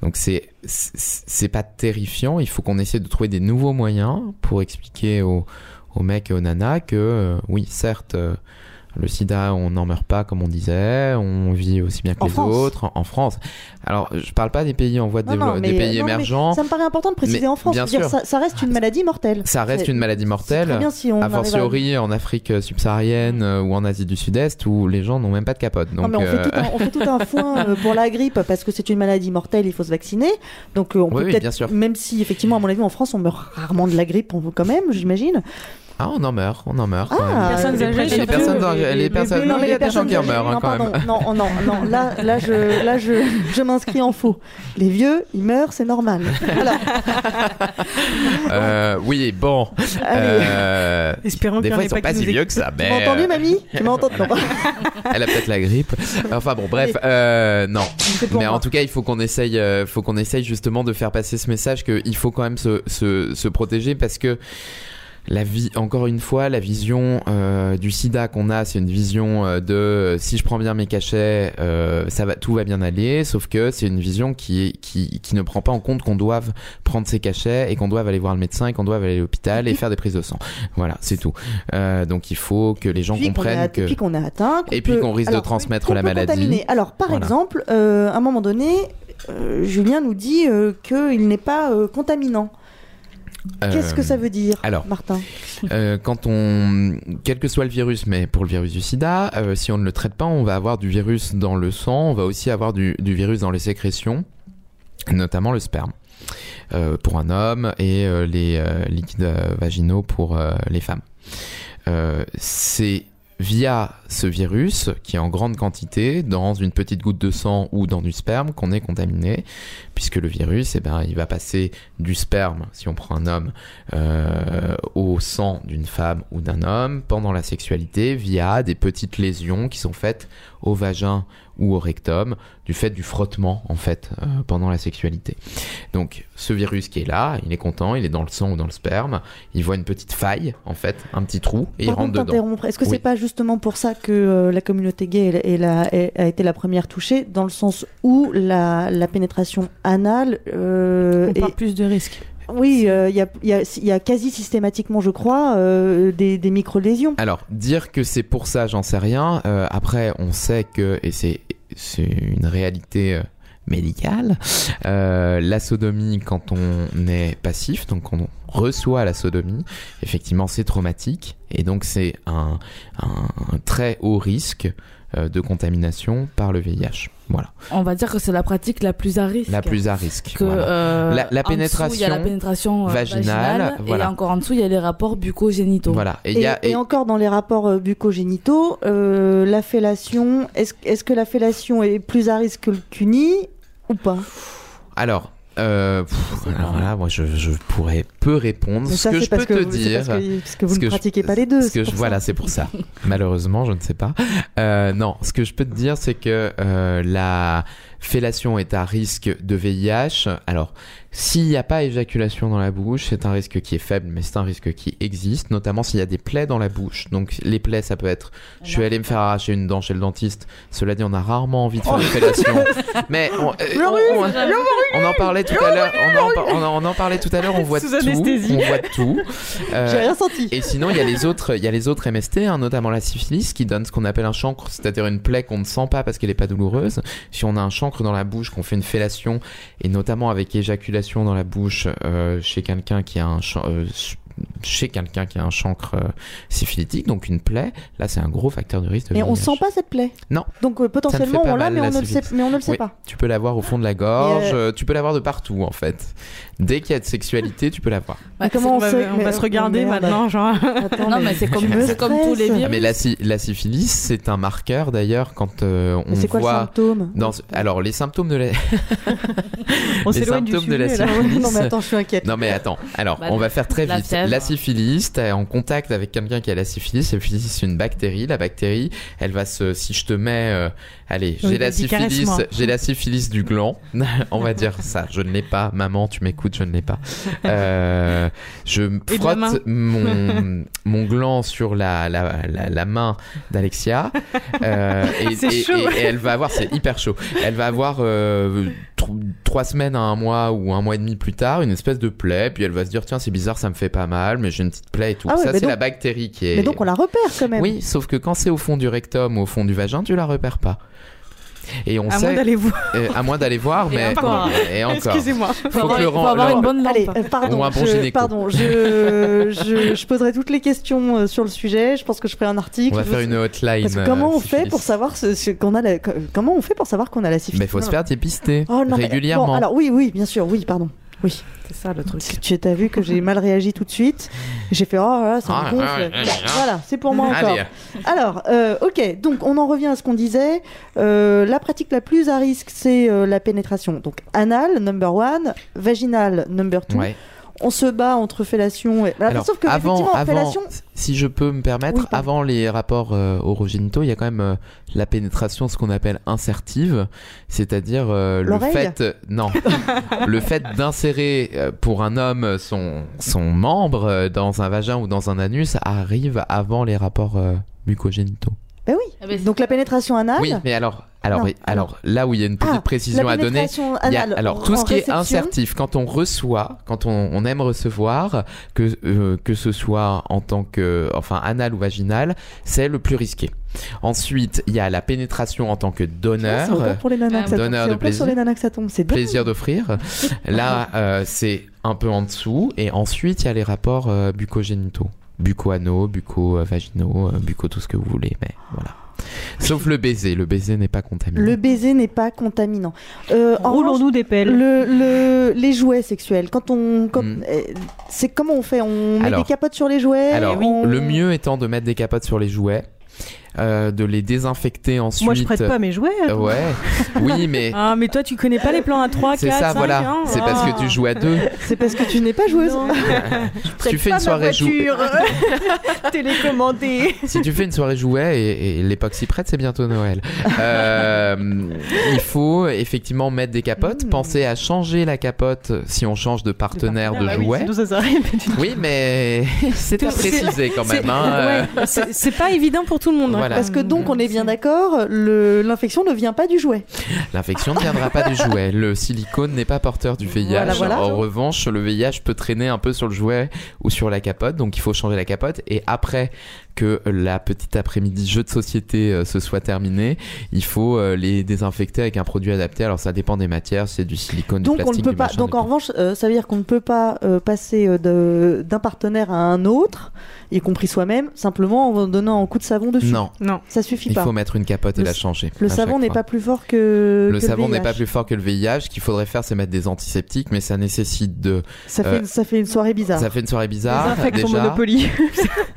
Donc c'est c'est pas terrifiant. Il faut qu'on essaie de trouver des nouveaux moyens pour expliquer aux, aux mecs et aux nanas que euh, oui, certes, euh, le sida, on n'en meurt pas comme on disait, on vit aussi bien que En les France. autres en, en France. Alors, je parle pas des pays en voie de développement, des pays non, émergents. Ça me paraît important de préciser Mais en France. bien dire, sûr. ça, ça reste une maladie mortelle. Ça reste une maladie mortelle. Très bien si on A à- fortiori en Afrique subsaharienne euh, ou en Asie du Sud-Est où les gens n'ont même pas de capote. Donc, non, mais on, euh, fait tout un, on fait tout un foin euh, pour la grippe parce que c'est une maladie mortelle, il faut se vacciner. Donc euh, on Oui, peut oui, peut-être, même si effectivement à mon avis en France on meurt rarement de la grippe on- quand même, j'imagine. Ah, on en meurt, on en meurt. quand Ah, même. Personnes les âgées, les personnes, les- les, les personnes, bébés, non, mais il y a les des gens qui en personnes meurent hein, âgées, quand non, même. non, non, non, là, là, je, là, je, je m'inscris en faux. Les vieux, ils meurent, c'est normal. Voilà. Euh, oui, bon. Euh, Espérons des fois, ils sont pas si vieux que ça. Tu Mais m'as entendu, euh, mamie? Tu m'as entendu Non, Elle a peut-être la grippe. Enfin bon, bref, euh, non. Mais moi. en tout cas, il faut qu'on essaye, euh, faut qu'on essaye justement de faire passer ce message qu'il faut quand même se, se, se protéger parce que la vie, encore une fois, la vision euh, du SIDA qu'on a, c'est une vision euh, de euh, si je prends bien mes cachets, ça va, tout va bien aller. Sauf que c'est une vision qui, est, qui, qui ne prend pas en compte qu'on doive prendre ses cachets et qu'on doive aller voir le médecin et qu'on doive aller à l'hôpital et faire des prises de sang. Voilà, c'est tout. Donc il faut que les gens Puis qu'on est comprennent que puis qu'on est atteint. et puis qu'on risque alors, de transmettre la maladie. contaminer. Alors, par Voilà. exemple, à un moment donné, Julien nous dit qu'il n'est pas contaminant. Qu'est-ce Euh, que ça veut dire, alors, Martin Euh, quand on, quel que soit le virus, mais pour le virus du sida, euh, si on ne le traite pas, on va avoir du virus dans le sang, on va aussi avoir du, du virus dans les sécrétions, notamment le sperme. Euh, pour un homme et euh, les euh, liquides euh, vaginaux pour euh, les femmes. Euh, c'est via ce virus, qui est en grande quantité, dans une petite goutte de sang ou dans du sperme, qu'on est contaminé, puisque le virus, eh ben, il va passer du sperme, si on prend un homme, euh, au sang d'une femme ou d'un homme pendant la sexualité via des petites lésions qui sont faites au vagin ou au rectum du fait du frottement en fait euh, pendant la sexualité. Donc ce virus qui est là, il est content, il est dans le sang ou dans le sperme, il voit une petite faille en fait, un petit trou et il rentre de dedans. Est-ce que Oui. c'est pas justement pour ça que euh, la communauté gay est- est la- est- a été la première touchée, dans le sens où la, la pénétration anale euh, plus de risques. Oui, euh, il y, a, y a- il y a quasi systématiquement, je crois, euh, des, des micro-lésions. Alors, dire que c'est pour ça, j'en sais rien. Euh, après, on sait que, et c'est une réalité euh, médicale, euh, la sodomie, quand on est passif, donc quand on reçoit la sodomie, effectivement, c'est traumatique. Et donc, c'est un, très haut risque de contamination par le VIH. Voilà. On va dire que c'est la pratique la plus à risque. La plus à risque. que voilà. euh, La- la en dessous, il y a la pénétration euh, vaginale, vaginale, voilà. et encore en dessous il y a les rapports bucco-génitaux. Voilà. Et, il Et, y a, et encore dans les rapports euh, bucco-génitaux, euh, la fellation, est-ce est-ce que la fellation est plus à risque que le cuni ou pas? Alors, euh, pff, alors là, moi, je, je pourrais peu répondre. Ce que je peux te dire. parce que, parce que vous ce ne que je- pratiquez pas les deux. ce que je- voilà, c'est pour ça. Malheureusement, je ne sais pas. Euh, non, ce que je peux te dire, c'est que euh, la fellation est à risque de VIH. Alors, s'il n'y a pas éjaculation dans la bouche, c'est un risque qui est faible, mais c'est un risque qui existe, notamment s'il y a des plaies dans la bouche. Donc, les plaies, ça peut être, je suis allé me faire arracher une dent chez le dentiste. Cela dit, on a rarement envie de faire une fellation. mais on, euh, on- on- on en parlait tout à l'heure. On, en parlait tout à l'heure. On voit Sous tout. anesthésie. On voit tout. Euh, J'ai rien senti. et sinon, il y a les autres, il y a les autres MST, hein, notamment la syphilis, qui donne ce qu'on appelle un chancre, c'est-à-dire une plaie qu'on ne sent pas parce qu'elle est pas douloureuse. Si on a un chancre dans la bouche, qu'on fait une fellation, et notamment avec éjaculation dans la bouche euh, chez quelqu'un qui a un euh, chez quelqu'un qui a un chancre euh, syphilitique, donc une plaie, là c'est un gros facteur de risque de Mais on sent pas cette plaie? Non. Donc euh, potentiellement on l'a, mais on ne le sait, syphilis. mais on ne le sait Oui. pas. Tu peux l'avoir au fond de la gorge, euh, tu peux l'avoir de partout en fait. Dès qu'il y a de sexualité, tu peux l'avoir. Mais comment on va, sait on va se regarder merde. maintenant, genre. Attends, Non mais c'est comme, tous les virus. Ah, mais la, sy- la syphilis, c'est un marqueur d'ailleurs quand euh, on Mais c'est quoi le voit symptôme dans alors les symptômes de la On les s'éloigne du symptômes de la sujet, là. syphilis. Non mais attends, je suis inquiète. Non mais attends, alors Bah, on va faire très la vite. fièvre. La syphilis, t'es en contact avec quelqu'un qui a la syphilis. La syphilis, c'est une bactérie. La bactérie, elle va se, si je te mets, euh, allez, j'ai la syphilis, j'ai la syphilis du gland. on va dire ça. Je ne l'ai pas. Maman, tu m'écoutes, je ne l'ai pas. Euh, je frotte mon mon gland sur la la, la, la main d'Alexia. Euh, et, C'est et- chaud. et- et elle va avoir, c'est hyper chaud. Elle va avoir euh, trois semaines à un mois ou un mois et demi plus tard une espèce de plaie, puis elle va se dire tiens c'est bizarre, ça me fait pas mal, mais j'ai une petite plaie et tout. Ah ouais, ça c'est donc- la bactérie qui est. Mais donc on la repère quand même. Oui, sauf que quand c'est au fond du rectum ou au fond du vagin, tu la repères pas. Et on À moins sait, d'aller voir. euh, à moins d'aller voir, mais encore. et encore. Excusez-moi. Faut Faut avoir, que le faut avoir le- une bonne lampe. Allez, euh, pardon, Ou un bon je, gynéco. pardon, je, je, je poserai toutes les questions euh, sur le sujet. Je pense que je ferai un article. On va faire une hotline. Parce que comment euh, on fait pour savoir ce, ce qu'on a la- comment on fait pour savoir qu'on a la syphilis Mais faut se faire dépister Oh, non, mais- régulièrement. bon, alors oui, oui, bien sûr, oui, pardon. Oui. C'est ça le truc. Tu as vu que j'ai mal réagi tout de suite. J'ai fait oh là, ça me Ah, gonfle. ah, ah, Voilà, c'est pour moi encore. Alors, euh, ok, donc on en revient à ce qu'on disait. Euh, la pratique la plus à risque, c'est euh, la pénétration. Donc anal, number one, vaginal, number two. ouais. On se bat entre fellation et. Alors, Alors, sauf que avant, effectivement, avant, fellation. si je peux me permettre, Oui, avant les rapports euh, orogénitaux, il y a quand même euh, la pénétration, ce qu'on appelle insertive, c'est-à-dire euh, le fait, non, le fait d'insérer euh, pour un homme son son membre euh, dans un vagin ou dans un anus arrive avant les rapports euh, mucogénitaux. Ben oui. Ah ben, Donc la pénétration anale. Oui, mais alors, alors, Non, oui, alors là où il y a une petite Ah, précision à donner, il y a- alors tout ce qui est insertif, quand on reçoit, quand on, on aime recevoir, que euh, que ce soit en tant que, enfin anal ou vaginal, c'est le plus risqué. Ensuite, il y a la pénétration en tant que C'est donneur, encore pour les nanas tombe. Donneur C'est de sur les nanas que ça tombe. C'est plaisir d'offrir. Là, euh, c'est un peu en dessous, et ensuite il y a les rapports euh, bucogénitaux, buco-anaux, buco-vaginaux, euh, buco tout ce que vous voulez, mais voilà. Sauf le baiser, le baiser n'est pas contaminé. Le baiser n'est pas contaminant. Euh, Roulons-nous des pelles. le, le- les jouets sexuels, quand on, quand- Mm. euh, c'est comment on fait? On met Alors- des capotes sur les jouets? Alors, on- le mieux étant de mettre des capotes sur les jouets, euh, de les désinfecter ensuite. Moi, je prête pas mes jouets. Euh, ouais, oui, mais Ah, mais toi, tu connais pas les plans à 3, 4, c'est 5, ça, voilà. hein. C'est parce que Ah. tu joues à deux. C'est parce que tu n'es pas joueuse. Tu fais une soirée jouet. télécommandée. Si tu fais une soirée jouet et, et l'époque s'y prête, c'est bientôt Noël. Euh, il faut effectivement mettre des capotes. Mm. Pensez à changer la capote si on change de partenaire de Ah oui, jouet. sinon ça s'arrête. Oui, mais c'est à préciser quand C'est même. hein. ouais, c'est pas évident pour tout le monde. hein, Voilà. Parce que donc, on est bien d'accord, le- l'infection ne vient pas du jouet. L'infection ne viendra pas du jouet. Le silicone n'est pas porteur du VIH. Voilà, voilà. En revanche, le VIH peut traîner un peu sur le jouet ou sur la capote, donc il faut changer la capote. Et après que la petite après-midi jeu de société euh, se soit terminé, il faut euh, les désinfecter avec un produit adapté. Alors ça dépend des matières, c'est du silicone, Donc du on ne plastique, peut du pas. Donc en tout. revanche, euh, ça veut dire qu'on ne peut pas euh, passer d'un partenaire à un autre, y compris soi-même, simplement en donnant un coup de savon dessus. Non, Non. Ça suffit il pas. faut mettre une capote et Le- la changer. Le savon n'est pas plus fort que. Le que savon n'est pas plus fort que le VIH. Ce qu'il faudrait faire, c'est mettre des antiseptiques, mais ça nécessite de. Ça fait, une, ça fait une soirée bizarre. Ça fait une soirée bizarre. Déjà. Monopoly.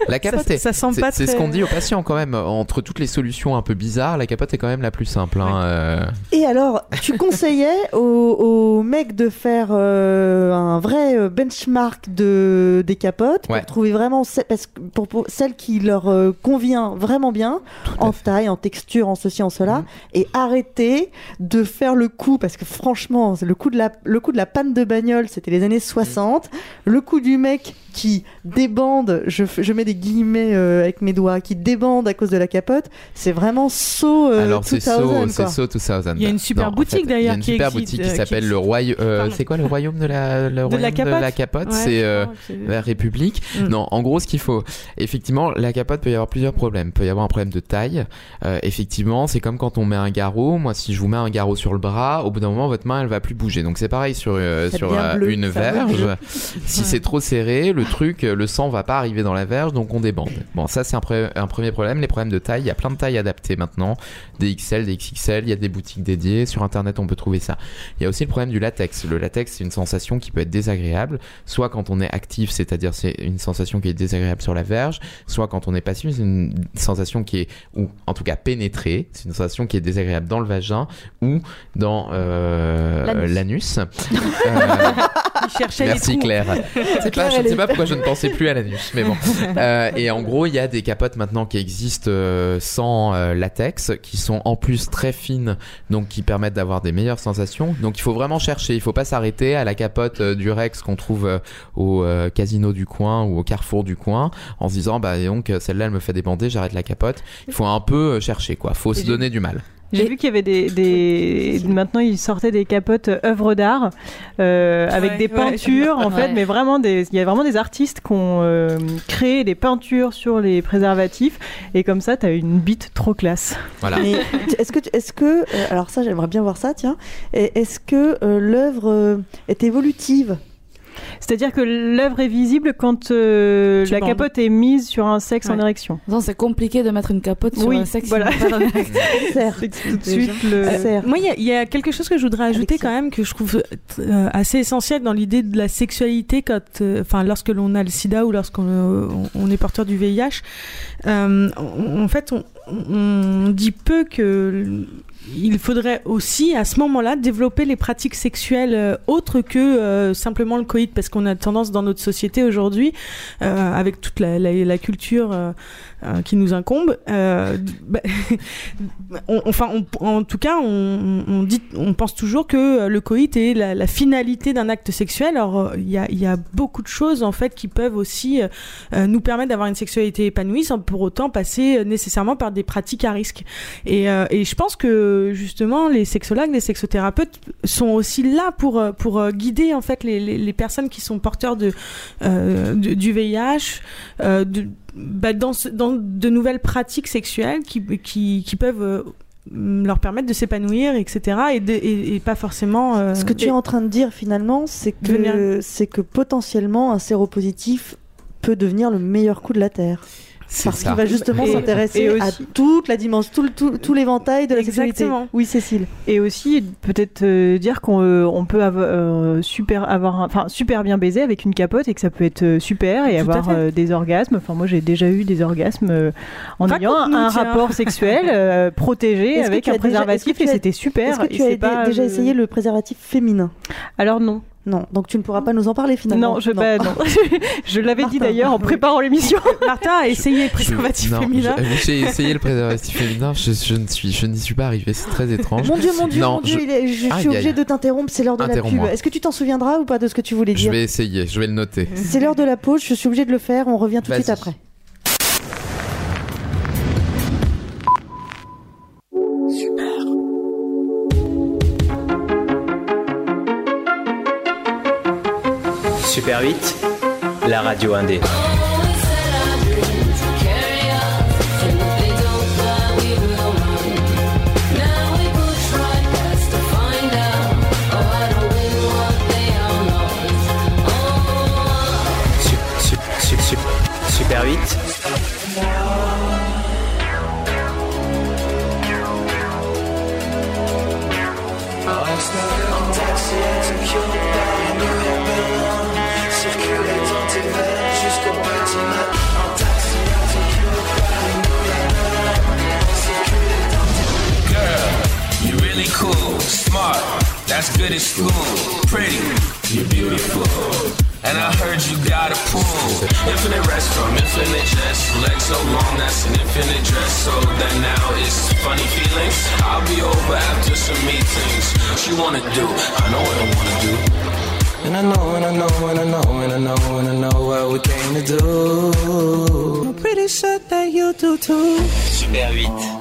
La capote ça sent c'est- pas C'est ce qu'on dit aux patients quand même. Entre toutes les solutions un peu bizarres, la capote est quand même la plus simple. hein, euh. Et alors, tu conseillais aux, aux mecs de faire euh, un vrai euh, benchmark de, des capotes Ouais. pour trouver vraiment ce- parce que pour, pour celle qui leur euh, convient vraiment bien, en taille, en texture, en ceci, en cela, Mhm. et arrêter de faire le coup, parce que franchement, le coup de la, le coup de la panne de bagnole, c'était les années 60, le coup du mec qui débande, je, je mets des guillemets euh, avec mes doigts, qui débande à cause de la capote, c'est vraiment saut euh, Alors c'est 2000, So, c'est. So 2000. Il y a une super en boutique, fait, Il y a d'ailleurs, une qui super existe, boutique euh, qui s'appelle le royaume. Pardon. c'est quoi le royaume de la, le De la royaume de capote la capote? Ouais, C'est euh, la République. Mm. Non, en gros, ce qu'il faut, effectivement, la capote peut y avoir plusieurs problèmes. Il peut y avoir un problème de taille. Euh, effectivement, c'est comme quand on met un garrot. Moi, si je vous mets un garrot sur le bras, au bout d'un moment, votre main, elle va plus bouger. Donc c'est pareil sur euh, sur euh, bleu, une verge. Si c'est trop serré, le truc, euh, le sang va pas arriver dans la verge, donc on débande. Bon, ça c'est un, pre- un premier problème. Les problèmes de taille, il y a plein de tailles adaptées maintenant, des XL, des XXL. Il y a des boutiques dédiées. Sur internet, on peut trouver ça. Il y a aussi le problème du latex. Le latex, c'est une sensation qui peut être désagréable, soit quand on est actif, c'est-à-dire c'est une sensation qui est désagréable sur la verge, soit quand on est passif, c'est une sensation qui est, ou en tout cas pénétrée, c'est une sensation qui est désagréable dans le vagin ou dans euh, L'anus. cherchait Merci. Claire. C'est pas, je ne sais pas pourquoi je ne pensais plus à l'anus, mais bon. Euh, et en gros, il y a des capotes maintenant qui existent euh, sans euh, latex, qui sont en plus très fines, donc qui permettent d'avoir des meilleures sensations. Donc il faut vraiment chercher, il faut pas s'arrêter à la capote euh, du Rex qu'on trouve au casino du coin ou au carrefour du coin, en se disant bah donc celle-là elle me fait débander, j'arrête la capote. Il faut un peu chercher quoi, faut se donner du mal. J'ai vu qu'il y avait des, des... Maintenant, ils sortaient des capotes œuvres d'art euh, avec Ouais, des ouais. peintures, en fait, Ouais. mais vraiment, des... il y a vraiment des artistes qui ont euh, créé des peintures sur les préservatifs, et comme ça, t'as une bite trop classe. Voilà. Mais est-ce que, tu- est-ce que, euh, alors ça, j'aimerais bien voir ça, tiens. Est-ce que euh, l'œuvre est évolutive? C'est-à-dire que l'œuvre est visible quand euh, la bandes. capote est mise sur un sexe en érection. Non, c'est compliqué de mettre une capote sur Oui, un sexe. voilà. pas dans les- Serre. C'est tout de suite le... Serre. Moi, il y a- il y, a quelque chose que je voudrais ajouter Alexia. quand même que je trouve euh, assez essentiel dans l'idée de la sexualité quand, euh, enfin, lorsque l'on a le SIDA ou lorsqu'on euh, on- est porteur du VIH. Euh, en en fait, on, on dit peu que il faudrait aussi à ce moment-là développer les pratiques sexuelles euh, autres que euh, simplement le coït parce qu'on a tendance dans notre société aujourd'hui euh, avec toute la, culture euh, qui nous incombe euh, bah, on- enfin on- en tout cas on, on dit on pense toujours que euh, le coït est la, la finalité d'un acte sexuel. Alors euh, il y a, y a beaucoup de choses en fait qui peuvent aussi euh, nous permettre d'avoir une sexualité épanouie sans pour autant passer nécessairement par des pratiques à risque. Et, et je pense que justement les sexologues, les sexothérapeutes sont aussi là pour pour guider en fait les, les, personnes qui sont porteurs de, de- du VIH de, bah, dans dans de nouvelles pratiques sexuelles qui qui, qui peuvent euh, leur permettre de s'épanouir etc et, de, et, et pas forcément euh, Ce que tu es en train de dire finalement, c'est que, Devenir- c'est que potentiellement un séropositif peut devenir le meilleur coup de la Terre. Parce qu'il va justement s'intéresser à toute la dimension, tout, le- tout, tout l'éventail de la Exactement. sexualité. Oui, Cécile. Et aussi peut-être euh, dire qu'on euh, on peut avoir euh, super avoir enfin super bien baiser avec une capote et que ça peut être super et Tout avoir euh, des orgasmes. Enfin moi j'ai déjà eu des orgasmes euh, en ayant un, Raconte-nous, un tiens. rapport sexuel euh, protégé avec un préservatif et as- c'était super. Est-ce que Et tu as pas, déjà euh, essayé le préservatif féminin? Alors non, Non, donc tu ne pourras pas nous en parler finalement. non je bah, non. je l'avais dit d'ailleurs en préparant l'émission. Martin a essayé le préservatif Je- non, féminin je- J'ai essayé le préservatif féminin, je, je ne suis, je n'y suis pas arrivé, c'est très étrange. Mon Dieu, mon Dieu, Non, mon Dieu, je- il est- je, Aïe, suis obligée aïe. de t'interrompre, c'est l'heure de la pub. Est-ce que tu t'en souviendras ou pas de ce que tu voulais Je dire vais essayer, je vais le noter. C'est l'heure de la pause, je suis obligée de le faire, on revient tout de suite après. Super 8, la radio indé. Su- su- su- su- Super 8. Cool, smart, that's good at school. Pretty, you're beautiful. And I heard you got a pool. Infinite rest from infinite chest. Legs so long, that's an infinite dress. So that now it's funny feelings. I'll be over after some meetings. What you wanna do? I know what I wanna do. And I know, and I know, and I know, and I know, and I know what we came to do. I'm pretty sure that you do too. Super 8.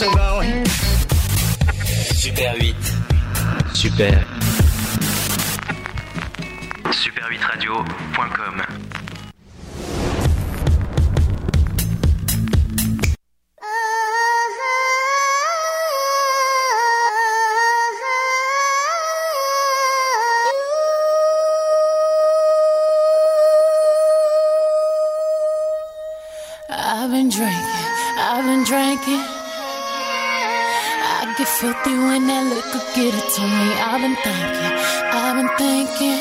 me up. Super 8. Super. Super8radio.com filthy when that liquor get it to me. I've been thinking, I've been thinking.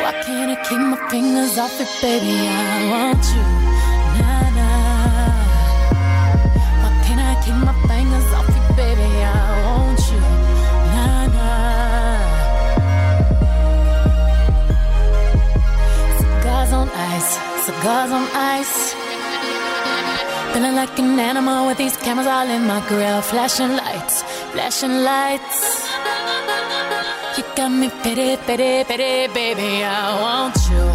Why can't I keep my fingers off it, baby? I want you, nah. Like an animal with these cameras all in my grill. Flashing lights, flashing lights. You got me pity, pity, pity, baby. I want you.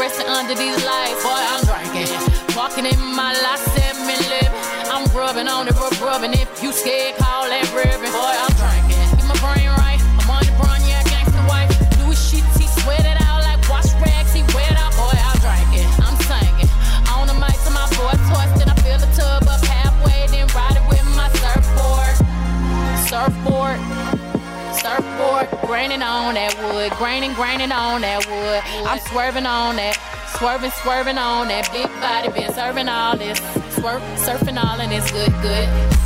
Fluorescent under these lights. Boy, I'm drinking. Walking in my life, seven living. I'm rubbing on it, rub, rubbing. If you scared, graining on that wood, graining, graining on that wood. I'm swerving on that, swerving, swerving on that big body, been serving all this, swerve, surfing all and it's good, good.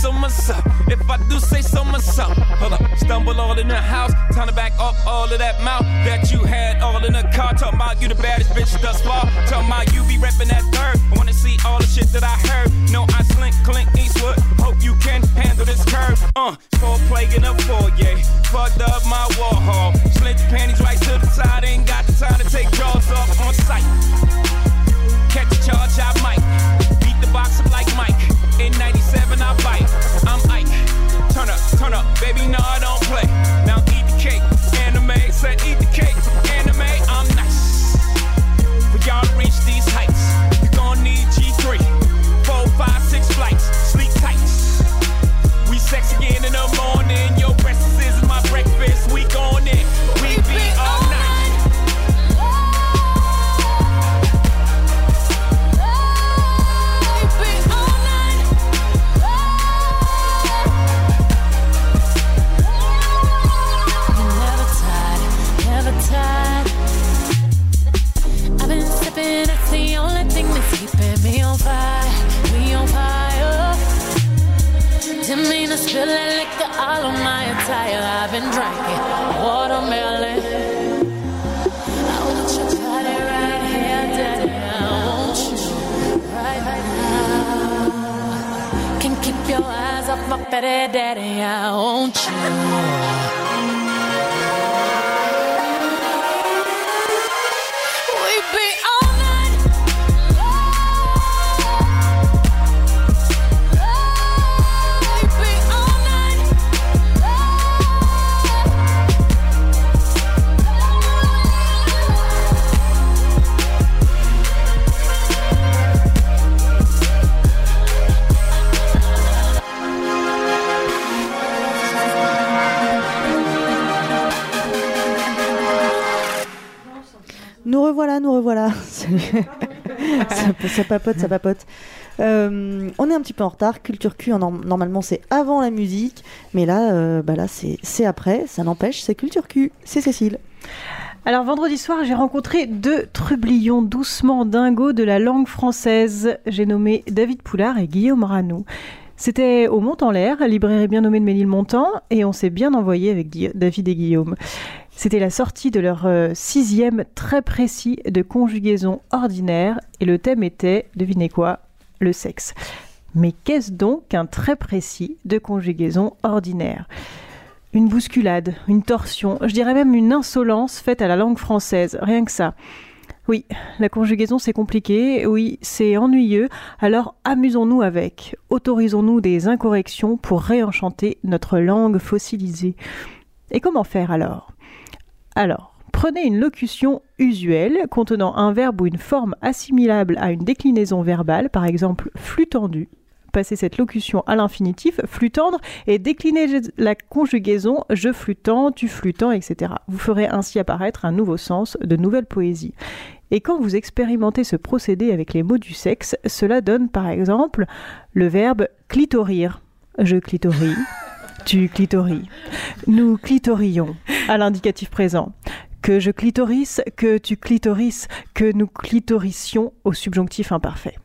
So myself. If I do say so myself. Hold up, stumble all in the house. Time to back up all of that mouth that you had all in the car. Talking about you the baddest bitch thus far. Talking about you be reppin' that third. I wanna see all the shit that I heard. No, I slink, clink, Eastwood. Hope you can handle this curve. Uh, four plague in a foyer. Fucked up ça papote, ça papote. Euh, on est un petit peu en retard. Culture Q, en norm- normalement, c'est avant la musique. Mais là, euh, bah là c'est après. Ça n'empêche, c'est Culture Q. C'est Cécile. Alors vendredi soir, j'ai rencontré deux trublions doucement dingos de la langue française. J'ai nommé David Poulard et Guillaume Ranou. C'était au Mont en l'air, librairie bien nommée de Ménilmontant, et on s'est bien envoyé avec David et Guillaume. C'était la sortie de leur euh, sixième très précis de conjugaison ordinaire, et le thème était, devinez quoi, le sexe. Mais qu'est-ce donc qu'un très précis de conjugaison ordinaire? Une bousculade, une torsion, je dirais même une insolence faite à la langue française, rien que ça. Oui, la conjugaison c'est compliqué, oui, c'est ennuyeux, alors amusons-nous avec, autorisons-nous des incorrections pour réenchanter notre langue fossilisée. Et comment faire alors? Alors, prenez une locution usuelle contenant un verbe ou une forme assimilable à une déclinaison verbale, par exemple flux tendu, passer cette locution à l'infinitif, flux tendre, et décliner la conjugaison je flûtant, tu flûtant, etc. Vous ferez ainsi apparaître un nouveau sens, de nouvelles poésies. Et quand vous expérimentez ce procédé avec les mots du sexe, cela donne par exemple le verbe clitorir. Je clitorie, tu clitories, nous clitorions à l'indicatif présent. Que je clitoris, que tu clitoris, que nous clitorissions au subjonctif imparfait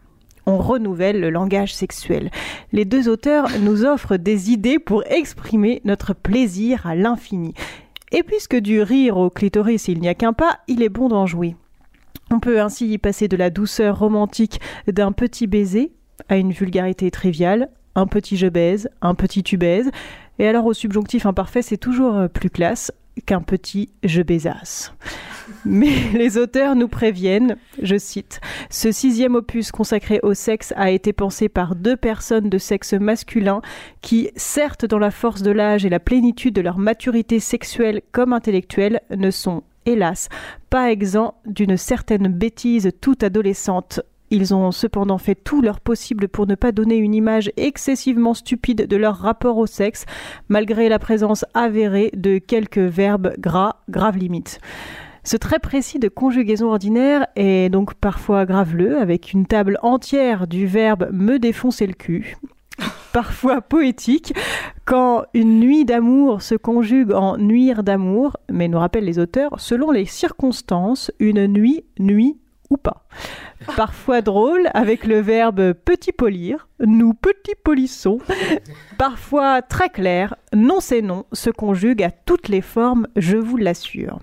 on renouvelle le langage sexuel. Les deux auteurs nous offrent des idées pour exprimer notre plaisir à l'infini. Et puisque du rire au clitoris il n'y a qu'un pas, il est bon d'en jouer. On peut ainsi y passer de la douceur romantique d'un petit baiser à une vulgarité triviale, un petit je baise, un petit tu baises, et alors au subjonctif imparfait c'est toujours euh, plus classe qu'un petit je baisasse. Mais les auteurs nous préviennent, je cite, Ce sixième opus consacré au sexe a été pensé par deux personnes de sexe masculin qui, certes dans la force de l'âge et la plénitude de leur maturité sexuelle comme intellectuelle, ne sont, hélas, pas exempts d'une certaine bêtise toute adolescente. Ils ont cependant fait tout leur possible pour ne pas donner une image excessivement stupide de leur rapport au sexe, malgré la présence avérée de quelques verbes gras, grave limite. Ce trait précis de conjugaison ordinaire est donc parfois graveleux, avec une table entière du verbe me défoncer le cul. Parfois poétique, quand une nuit d'amour se conjugue en nuire d'amour, mais nous rappellent les auteurs, selon les circonstances, une nuit, nuit ou pas. Parfois drôle avec le verbe petit polir, nous petit polissons. Parfois très clair, non c'est non, se conjugue à toutes les formes, je vous l'assure.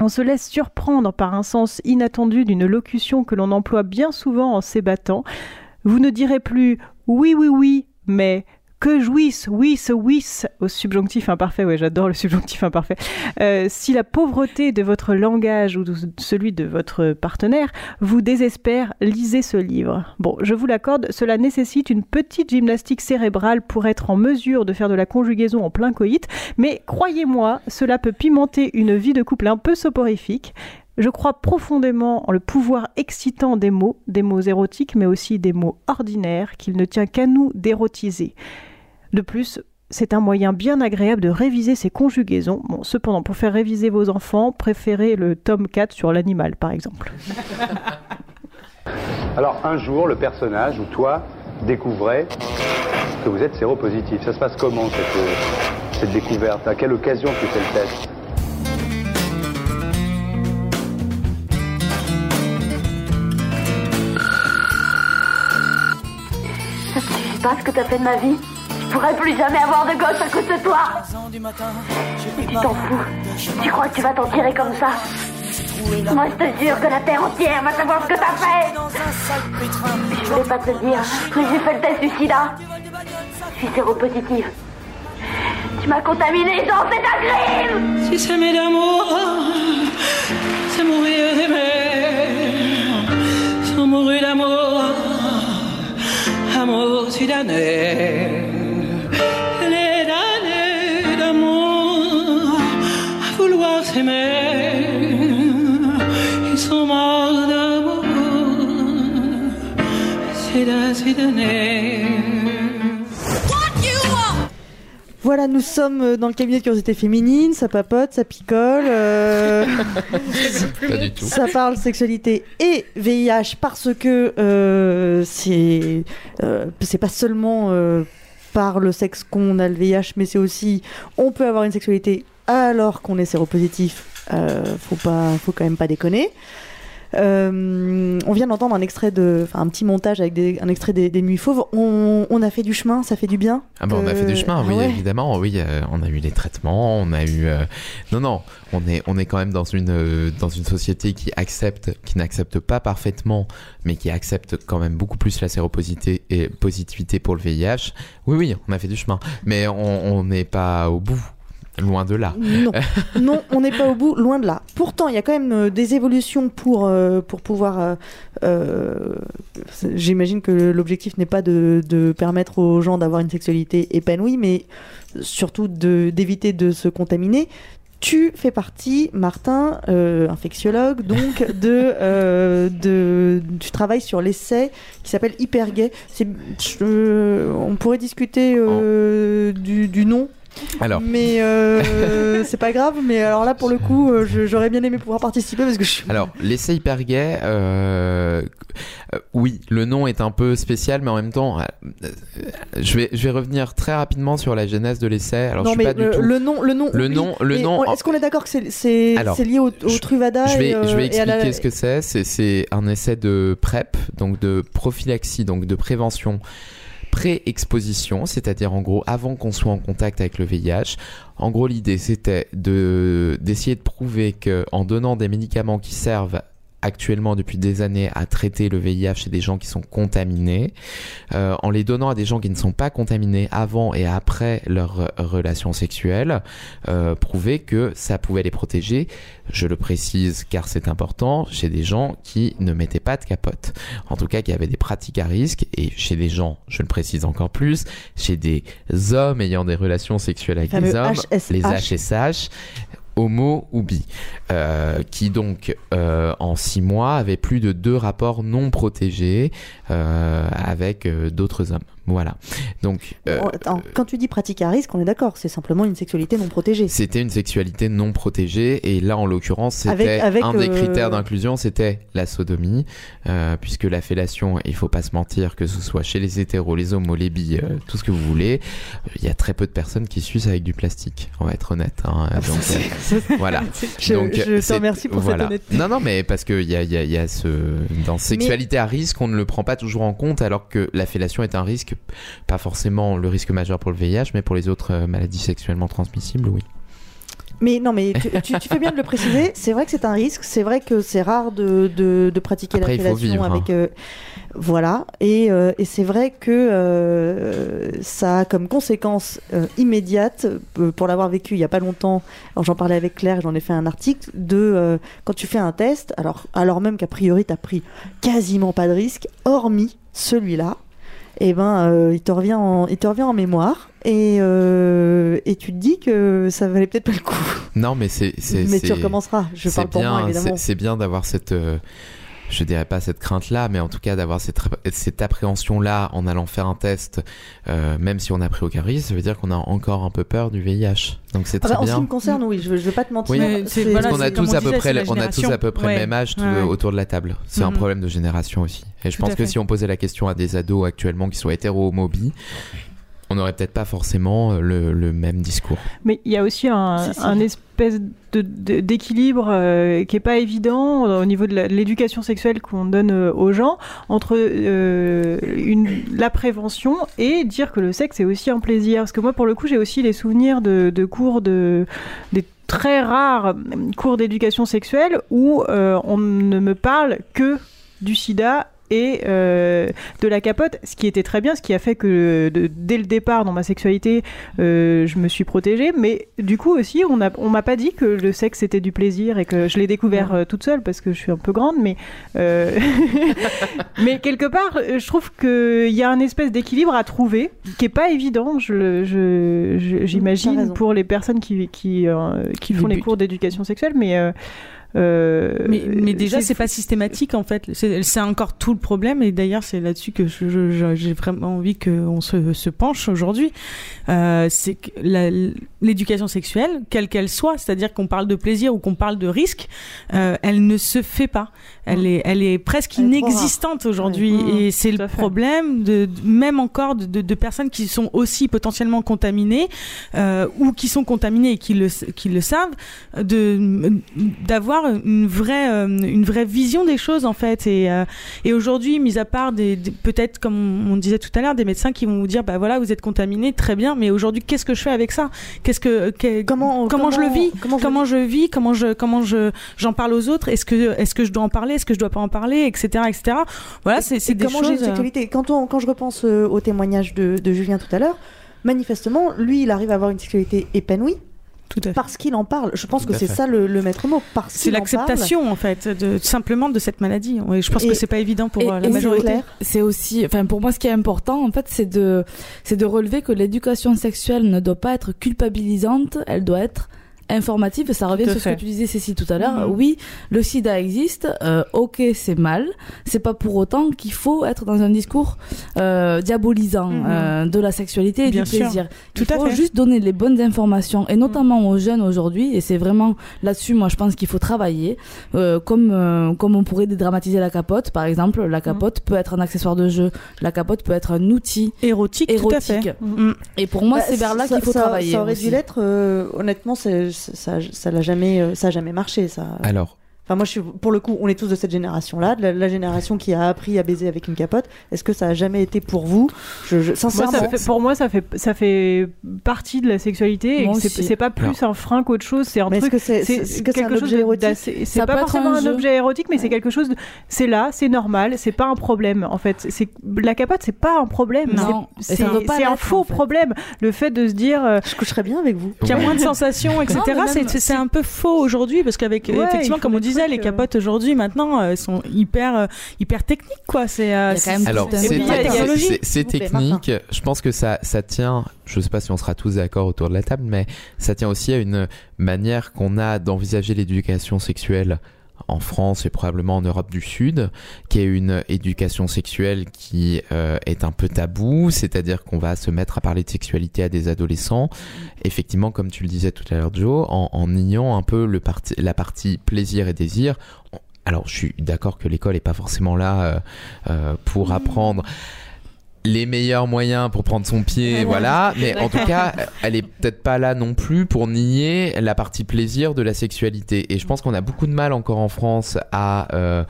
On se laisse surprendre par un sens inattendu d'une locution que l'on emploie bien souvent en s'ébattant. Vous ne direz plus oui, oui, oui, mais que jouisse, oui, ce whis, au subjonctif imparfait, ouais, j'adore le subjonctif imparfait. Euh, si la pauvreté de votre langage ou celui de votre partenaire vous désespère, lisez ce livre. Bon, je vous l'accorde, cela nécessite une petite gymnastique cérébrale pour être en mesure de faire de la conjugaison en plein coït, mais croyez-moi, cela peut pimenter une vie de couple un peu soporifique. Je crois profondément en le pouvoir excitant des mots, des mots érotiques, mais aussi des mots ordinaires, qu'il ne tient qu'à nous d'érotiser. De plus, c'est un moyen bien agréable de réviser ses conjugaisons. Cependant, pour faire réviser vos enfants, préférez le tome 4 sur l'animal, par exemple. Alors un jour, le personnage ou toi découvrait que vous êtes séropositif. Ça se passe comment cette, cette découverte? À quelle occasion tu fais le test ce que t'as fait de ma vie. Je pourrais plus jamais avoir de gosse à cause de toi. Et tu t'en fous. Tu crois que tu vas t'en tirer comme ça? Moi je te jure que la terre entière va savoir ce que t'as fait. Je voulais pas te le dire, mais j'ai fait le test du sida. Je suis séropositive. Tu m'as contaminé, Jean, c'est un crime. Si s'aimer d'amour, amour si damné. Les damnés d'amour, à vouloir s'aimer. Ils sont morts d'amour, c'est là, c'est donné. Voilà, nous sommes euh, dans le cabinet de curiosité féminine, ça papote, ça picole, euh, Pas du tout. ça parle sexualité et VIH parce que euh, c'est euh, c'est pas seulement euh, par le sexe qu'on a le VIH, mais c'est aussi on peut avoir une sexualité alors qu'on est séropositif. Euh, faut pas, faut quand même pas déconner. Euh, on vient d'entendre un extrait de, enfin un petit montage avec des- un extrait des, des Nuits Fauves. On, on a fait du chemin, ça fait du bien. Ah bah on a fait du chemin, Ah oui ouais. évidemment, oui, euh, on a eu les traitements, on a eu, euh, non non, on est on est quand même dans une dans une société qui accepte, qui n'accepte pas parfaitement, mais qui accepte quand même beaucoup plus la séropositivité et positivité pour le VIH. Oui oui, on a fait du chemin, mais on n'est pas au bout, loin de là. Non, non, on n'est pas au bout, loin de là. Pourtant, il y a quand même euh, des évolutions pour, euh, pour pouvoir. euh, J'imagine que l'objectif n'est pas de, de permettre aux gens d'avoir une sexualité épanouie, mais surtout d'éviter de, se contaminer. Tu fais partie, Martin, euh, infectiologue, donc de, euh, de, tu travailles sur l'essai qui s'appelle Hypergay. C'est, je- on pourrait discuter du, du nom? Alors. mais euh, c'est pas grave. Mais alors là, pour le coup, euh, je- j'aurais bien aimé pouvoir participer parce que je suis. Alors, l'essai hyper gay, euh, euh, oui, le nom est un peu spécial, mais en même temps, euh, je vais, je vais revenir très rapidement sur la genèse de l'essai. Alors, non, je suis mais pas du le, tout. le nom, le nom, Le nom- le nom- Est-ce qu'on est d'accord que c'est lié au, au Truvada Je vais, et, je vais expliquer la- ce que. C'est. C'est un essai de PrEP, donc de prophylaxie, donc de prévention pré-exposition, c'est-à-dire en gros avant qu'on soit en contact avec le VIH. En gros, l'idée c'était de d'essayer de prouver que en donnant des médicaments qui servent actuellement depuis des années à traiter le VIH chez des gens qui sont contaminés, euh, en les donnant à des gens qui ne sont pas contaminés avant et après leur euh, relation sexuelle, euh, prouver que ça pouvait les protéger. Je le précise car c'est important chez des gens qui ne mettaient pas de capote. En tout cas, qui avaient des pratiques à risque et chez des gens, je le précise encore plus, chez des hommes ayant des relations sexuelles avec des hommes, HSH. les HSH homo ou euh, qui donc euh, en six mois avaient plus de deux rapports non protégés euh, avec d'autres hommes. Voilà. Donc, euh, attends, quand tu dis pratique à risque, on est d'accord, c'est simplement une sexualité non protégée. c'était une sexualité non protégée et là en l'occurrence c'était un des euh, critères d'inclusion c'était la sodomie euh, puisque la fellation il faut pas se mentir que ce soit chez les hétéros les homos les bi euh, tout ce que vous voulez il y a très peu de personnes qui sucent avec du plastique on va être honnête hein. Ah, donc euh, voilà Je- donc je te remercie pour cette honnêteté. non non mais parce que il y a, y a ce dans sexualité à risque on ne le prend pas toujours en compte alors que la fellation est un risque pas forcément le risque majeur pour le VIH mais pour les autres euh, maladies sexuellement transmissibles oui Mais non, mais tu, tu- tu fais bien de le préciser. C'est vrai que c'est un risque. C'est vrai que c'est rare de, de, de pratiquer la fellation avec. hein. euh, voilà. Et, euh, et c'est vrai que euh, ça a comme conséquence immédiate, pour l'avoir vécu il y a pas longtemps, j'en parlais avec Claire, j'en ai fait un article, de quand tu fais un test, alors, alors même qu'a priori tu as pris quasiment pas de risque, hormis celui-là. Et ben, euh, il te revient en, il te revient en mémoire et, euh, et tu te dis que ça valait peut-être pas le coup. Non, mais c'est. Mais tu recommenceras. Je parle pour bien, moi, évidemment. c'est- C'est bien d'avoir cette. Je dirais pas cette crainte-là, mais en tout cas d'avoir cette, cette appréhension-là en allant faire un test, euh, même si on n'a pris aucun risque, ça veut dire qu'on a encore un peu peur du VIH. Donc c'est Ah très bah, en ce qui bien. me concerne, oui, je, je vais pas te mentir. Oui, c'est- parce qu'on a tous à peu près, le- on a tous à peu près le même âge Ouais. autour de la table. C'est un Mhm. problème de génération aussi. Et je Tout pense que si on posait la question à des ados actuellement qui sont hétéro on n'aurait peut-être pas forcément euh, le, le même discours. Mais il y a aussi un, Si, si. un espèce d'équilibre euh, qui est pas évident euh, au niveau de l'éducation sexuelle qu'on donne euh, aux gens entre euh, une, la prévention et dire que le sexe est aussi un plaisir. Parce que moi, pour le coup, j'ai aussi les souvenirs de, de cours de des très rares cours d'éducation sexuelle où euh, on ne me parle que du sida et euh, de la capote, ce qui était très bien, ce qui a fait que de- dès le départ dans ma sexualité, euh, je me suis protégée. Mais du coup aussi, on a, on m'a pas dit que le sexe c'était du plaisir et que je l'ai découvert euh, toute seule parce que je suis un peu grande, mais mais quelque part, je trouve qu'il y a un espèce d'équilibre à trouver qui est pas évident. Je, j'imagine pour les personnes qui qui, qui font les cours d'éducation sexuelle, mais euh, Mais, mais déjà, c'est pas systématique en fait. C'est encore tout le problème. Et d'ailleurs, c'est là-dessus que j'ai vraiment envie qu'on se, se penche aujourd'hui. Euh, c'est l'éducation sexuelle, quelle qu'elle soit, c'est-à-dire qu'on parle de plaisir ou qu'on parle de risque, euh, elle ne se fait pas. Elle est, elle est presque Elle est trop inexistante aujourd'hui. Mmh, Et c'est le problème de, même encore de, de- de personnes qui sont aussi potentiellement contaminées euh, ou qui sont contaminées et qui le, qui le savent, de d'avoir une vraie euh, une vraie vision des choses en fait. Et, euh, et aujourd'hui, mis à part des, des- peut-être comme on disait tout à l'heure, des médecins qui vont vous dire bah voilà vous êtes contaminé, très bien, mais aujourd'hui qu'est-ce que je fais avec ça? Qu'est-ce que, comment comment je le vis? Comment, je vis? Comment je comment je j'en parle aux autres? Est-ce que est-ce que je dois en parler? Est-ce que je dois pas en parler? Etc. Etc. Voilà, c'est des comment choses. euh, quand, on- quand je repense au témoignage de, de Julien tout à l'heure, manifestement, lui, il arrive à avoir une sexualité épanouie. Parce qu'il en parle. Je pense Tout que c'est ça le, le maître mot. Parce C'est en l'acceptation en fait, de, simplement de cette maladie. Je pense Et- que c'est pas évident pour Et- euh, la et majorité. C'est aussi, enfin pour moi, ce qui est important, en fait, c'est de, c'est de relever que l'éducation sexuelle ne doit pas être culpabilisante, elle doit être informative. Ça revient Tout sur ce que tu disais, Cécile, tout à l'heure. Mhm. Oui, le SIDA existe. euh, ok, c'est mal. C'est pas pour autant qu'il faut être dans un discours euh, diabolisant Mhm. euh, de la sexualité et Bien du sûr. plaisir. Tout Il à faut fait. juste donner les bonnes informations et notamment aux jeunes aujourd'hui. Et c'est vraiment là-dessus, moi, je pense qu'il faut travailler. Euh, comme euh, comme on pourrait dédramatiser la capote, par exemple, la capote peut être un accessoire de jeu. La capote peut être un outil érotique. tout à fait. érotique. Et pour moi, Bah, c'est vers là qu'il faut ça- travailler. Ça aurait aussi. dû l'être. euh, honnêtement, c'est- ça, ça l'a jamais, euh, ça a jamais marché. Ça. Alors, Enfin, moi, je suis, pour le coup, on est tous de cette génération-là, de la, la génération qui a appris à baiser avec une capote. Est-ce que ça a jamais été pour vous? Je, je- Moi, Sincèrement, ça fait- pour moi, ça fait, ça fait partie de la sexualité et Moi c'est pas plus un frein qu'autre chose. C'est un Mais est-ce truc. que c'est- est-ce que c'est un quelque chose érotique? d'assez- C'est Ça pas forcément un objet érotique, mais c'est quelque chose. de- C'est là, c'est normal, c'est pas un problème en fait. C'est la capote, c'est pas un problème. Non, C'est- un faux en fait. problème. Le fait de se dire. euh, je coucherais bien avec vous. qu'il y a moins de sensations, etc. Non, c'est- un peu faux aujourd'hui parce qu'avec effectivement, comme on des les euh, capotes aujourd'hui, maintenant, euh, sont hyper euh, hyper techniques quoi. C'est euh, Alors, c'est technique. Je pense que ça, ça tient, je sais pas si on sera tous d'accord autour de la table, mais ça tient aussi à une manière qu'on a d'envisager l'éducation sexuelle en France et probablement en Europe du Sud, qui est une éducation sexuelle qui euh, est un peu tabou, c'est-à-dire qu'on va se mettre à parler de sexualité à des adolescents, effectivement, comme tu le disais tout à l'heure, Joe, en, en niant un peu le parti, la partie plaisir et désir. Alors, je suis d'accord que l'école est pas forcément là euh, euh, pour apprendre les meilleurs moyens pour prendre son pied, voilà. Mais en tout cas, elle est peut-être pas là non plus pour nier la partie plaisir de la sexualité. Et je pense qu'on a beaucoup de mal encore en France à euh,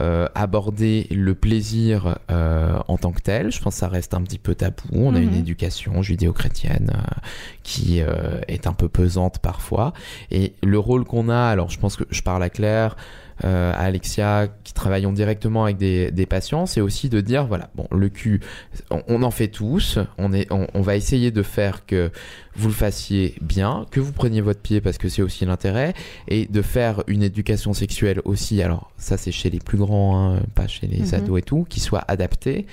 euh, aborder le plaisir euh, en tant que tel. Je pense que ça reste un petit peu tabou. On a une Mhm. éducation judéo-chrétienne qui est un peu pesante parfois. Et le rôle qu'on a, alors je pense que je parle à Claire, euh, à Alexia, qui travaillons directement avec des, des patients, c'est aussi de dire voilà, bon, le cul, on, on en fait tous. On est, on, on va essayer de faire que vous le fassiez bien, que vous preniez votre pied parce que c'est aussi l'intérêt, et de faire une éducation sexuelle aussi. Alors ça, c'est chez les plus grands, hein, pas chez les Mhm. ados et tout, qui soit adaptée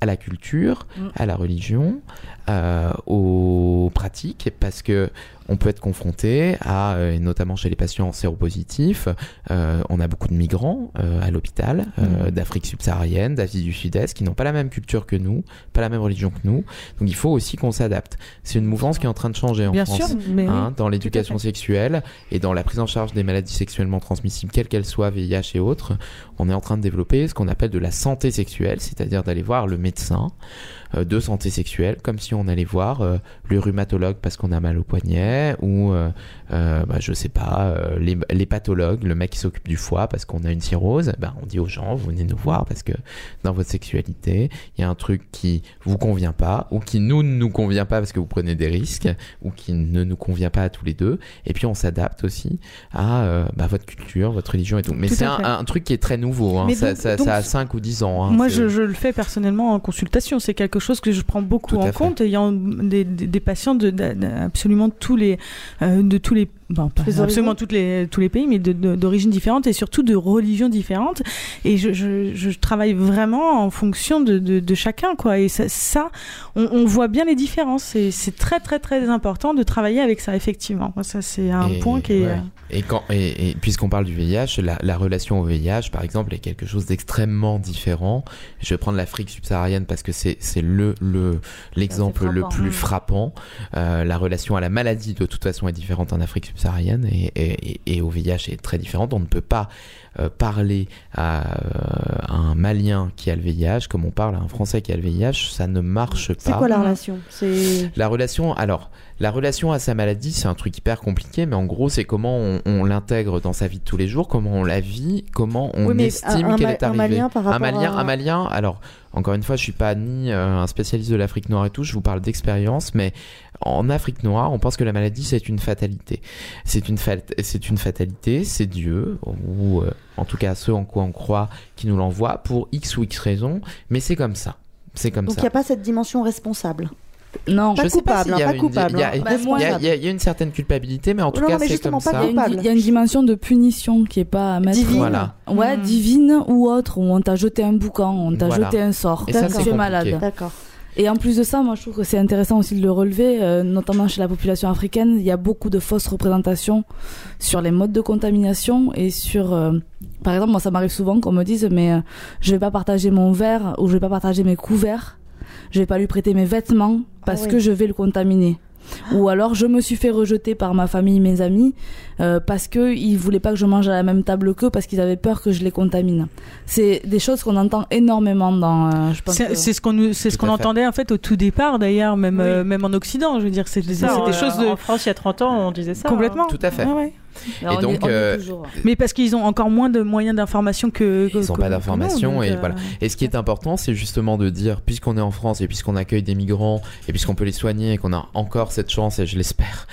à la culture, Mm. à la religion, euh, aux pratiques, parce que on peut être confronté à, euh, et notamment chez les patients séropositifs, euh, on a beaucoup de migrants euh, à l'hôpital, euh, Mm. d'Afrique subsaharienne, d'Asie du Sud-Est, qui n'ont pas la même culture que nous, pas la même religion que nous. Donc il faut aussi qu'on s'adapte. C'est une mouvance qui est en train de changer en Bien France, sûr, mais hein, oui, dans l'éducation sexuelle et dans la prise en charge des maladies sexuellement transmissibles, quelles qu'elles soient, VIH et autres. On est en train de développer ce qu'on appelle de la santé sexuelle, c'est-à-dire d'aller voir le médecin de santé sexuelle, comme si on allait voir euh, le rhumatologue parce qu'on a mal au poignet, ou euh, bah, je sais pas, euh, les, les pathologues, le mec qui s'occupe du foie parce qu'on a une cirrhose. Bah, on dit aux gens, vous venez nous voir parce que dans votre sexualité, il y a un truc qui vous convient pas, ou qui nous ne nous convient pas parce que vous prenez des risques, ou qui ne nous convient pas à tous les deux. Et puis on s'adapte aussi à euh, bah, votre culture, votre religion et tout. Mais c'est un, truc qui est très nouveau. Hein. Ça, ça- donc- ça a 5 ou 10 ans. hein. Moi, je, je le fais personnellement en consultation. C'est quelque chose que je prends beaucoup en fait. compte, ayant des, des, des patients de, de- de- absolument tous les, euh, de tous les, simply bon, pas les absolument toutes les, tous les pays, mais d'origines différentes et surtout de religions différentes. Et je, je, je travaille vraiment en fonction de, de, de chacun, quoi. Et ça, ça on, on voit bien les différences. Et c'est très, très, très important de travailler avec ça, effectivement. Ça, c'est un Et- point qui est. ouais. Et, quand, et, et puisqu'on parle du VIH, la, la relation au VIH, par exemple, est quelque chose d'extrêmement différent. Je vais prendre l'Afrique subsaharienne parce que c'est c'est le le l'exemple le frappant. plus frappant. Euh, la relation à la maladie, de toute façon, est différente en Afrique subsaharienne et, et, et- et au VIH est très différente. On ne peut pas euh, parler à, euh, à un Malien qui a le VIH comme on parle à un Français qui a le VIH. Ça ne marche pas. C'est quoi la relation? C'est La relation, alors, la relation à sa maladie, c'est un truc hyper compliqué, mais en gros, c'est comment on, on l'intègre dans sa vie de tous les jours, comment on la vit, comment on Oui, estime un- un qu'elle est un arrivée. Malien par un Malien, à- un Malien, alors, encore une fois, je suis pas ni euh, un spécialiste de l'Afrique noire et tout, je vous parle d'expérience, mais en Afrique noire, on pense que la maladie, c'est une fatalité. C'est une, c'est une fatalité, c'est Dieu, ou euh, en tout cas ce en quoi on croit, qui nous l'envoie pour X ou X raisons, mais c'est comme ça. C'est comme Donc ça. il n'y a pas cette dimension responsable. Non, pas je sais pas coupable, s'il y a pas coupable. il y a- une certaine culpabilité, mais en tout Non, cas, c'est comme ça. Il y, a une, di- il y a une dimension de punition qui est pas à mettre. Divine. Voilà. Ouais, Hmm. divine ou autre, où on t'a jeté un boucan, on t'a Voilà. jeté un sort, Et ça, tu es malade. D'accord. Et en plus de ça, moi je trouve que c'est intéressant aussi de le relever, euh, notamment chez la population africaine, il y a beaucoup de fausses représentations sur les modes de contamination et sur, euh, par exemple, moi ça m'arrive souvent qu'on me dise, mais euh, je vais pas partager mon verre ou je vais pas partager mes couverts, je vais pas lui prêter mes vêtements parce oui. que je vais le contaminer. Ou alors je me suis fait rejeter par ma famille, mes amis, euh, parce que ils voulaient pas que je mange à la même table qu'eux parce qu'ils avaient peur que je les contamine. C'est des choses qu'on entend énormément dans. euh, C'est que- ce qu'on ce qu'on entendait en fait au tout départ d'ailleurs même euh, même en Occident je veux dire c'est des euh, choses de En France, il y a 30 ans, on disait ça. complètement Tout à fait. Ouais, ouais. Alors, Et donc, on y est euh, toujours. mais parce qu'ils ont encore moins de moyens d'information que, que Ils n'ont pas donc, et euh, voilà. Et ce qui est important, c'est justement de dire, puisqu'on est en France et puisqu'on accueille des migrants et puisqu'on peut les soigner et qu'on a encore cette chance, et je l'espère,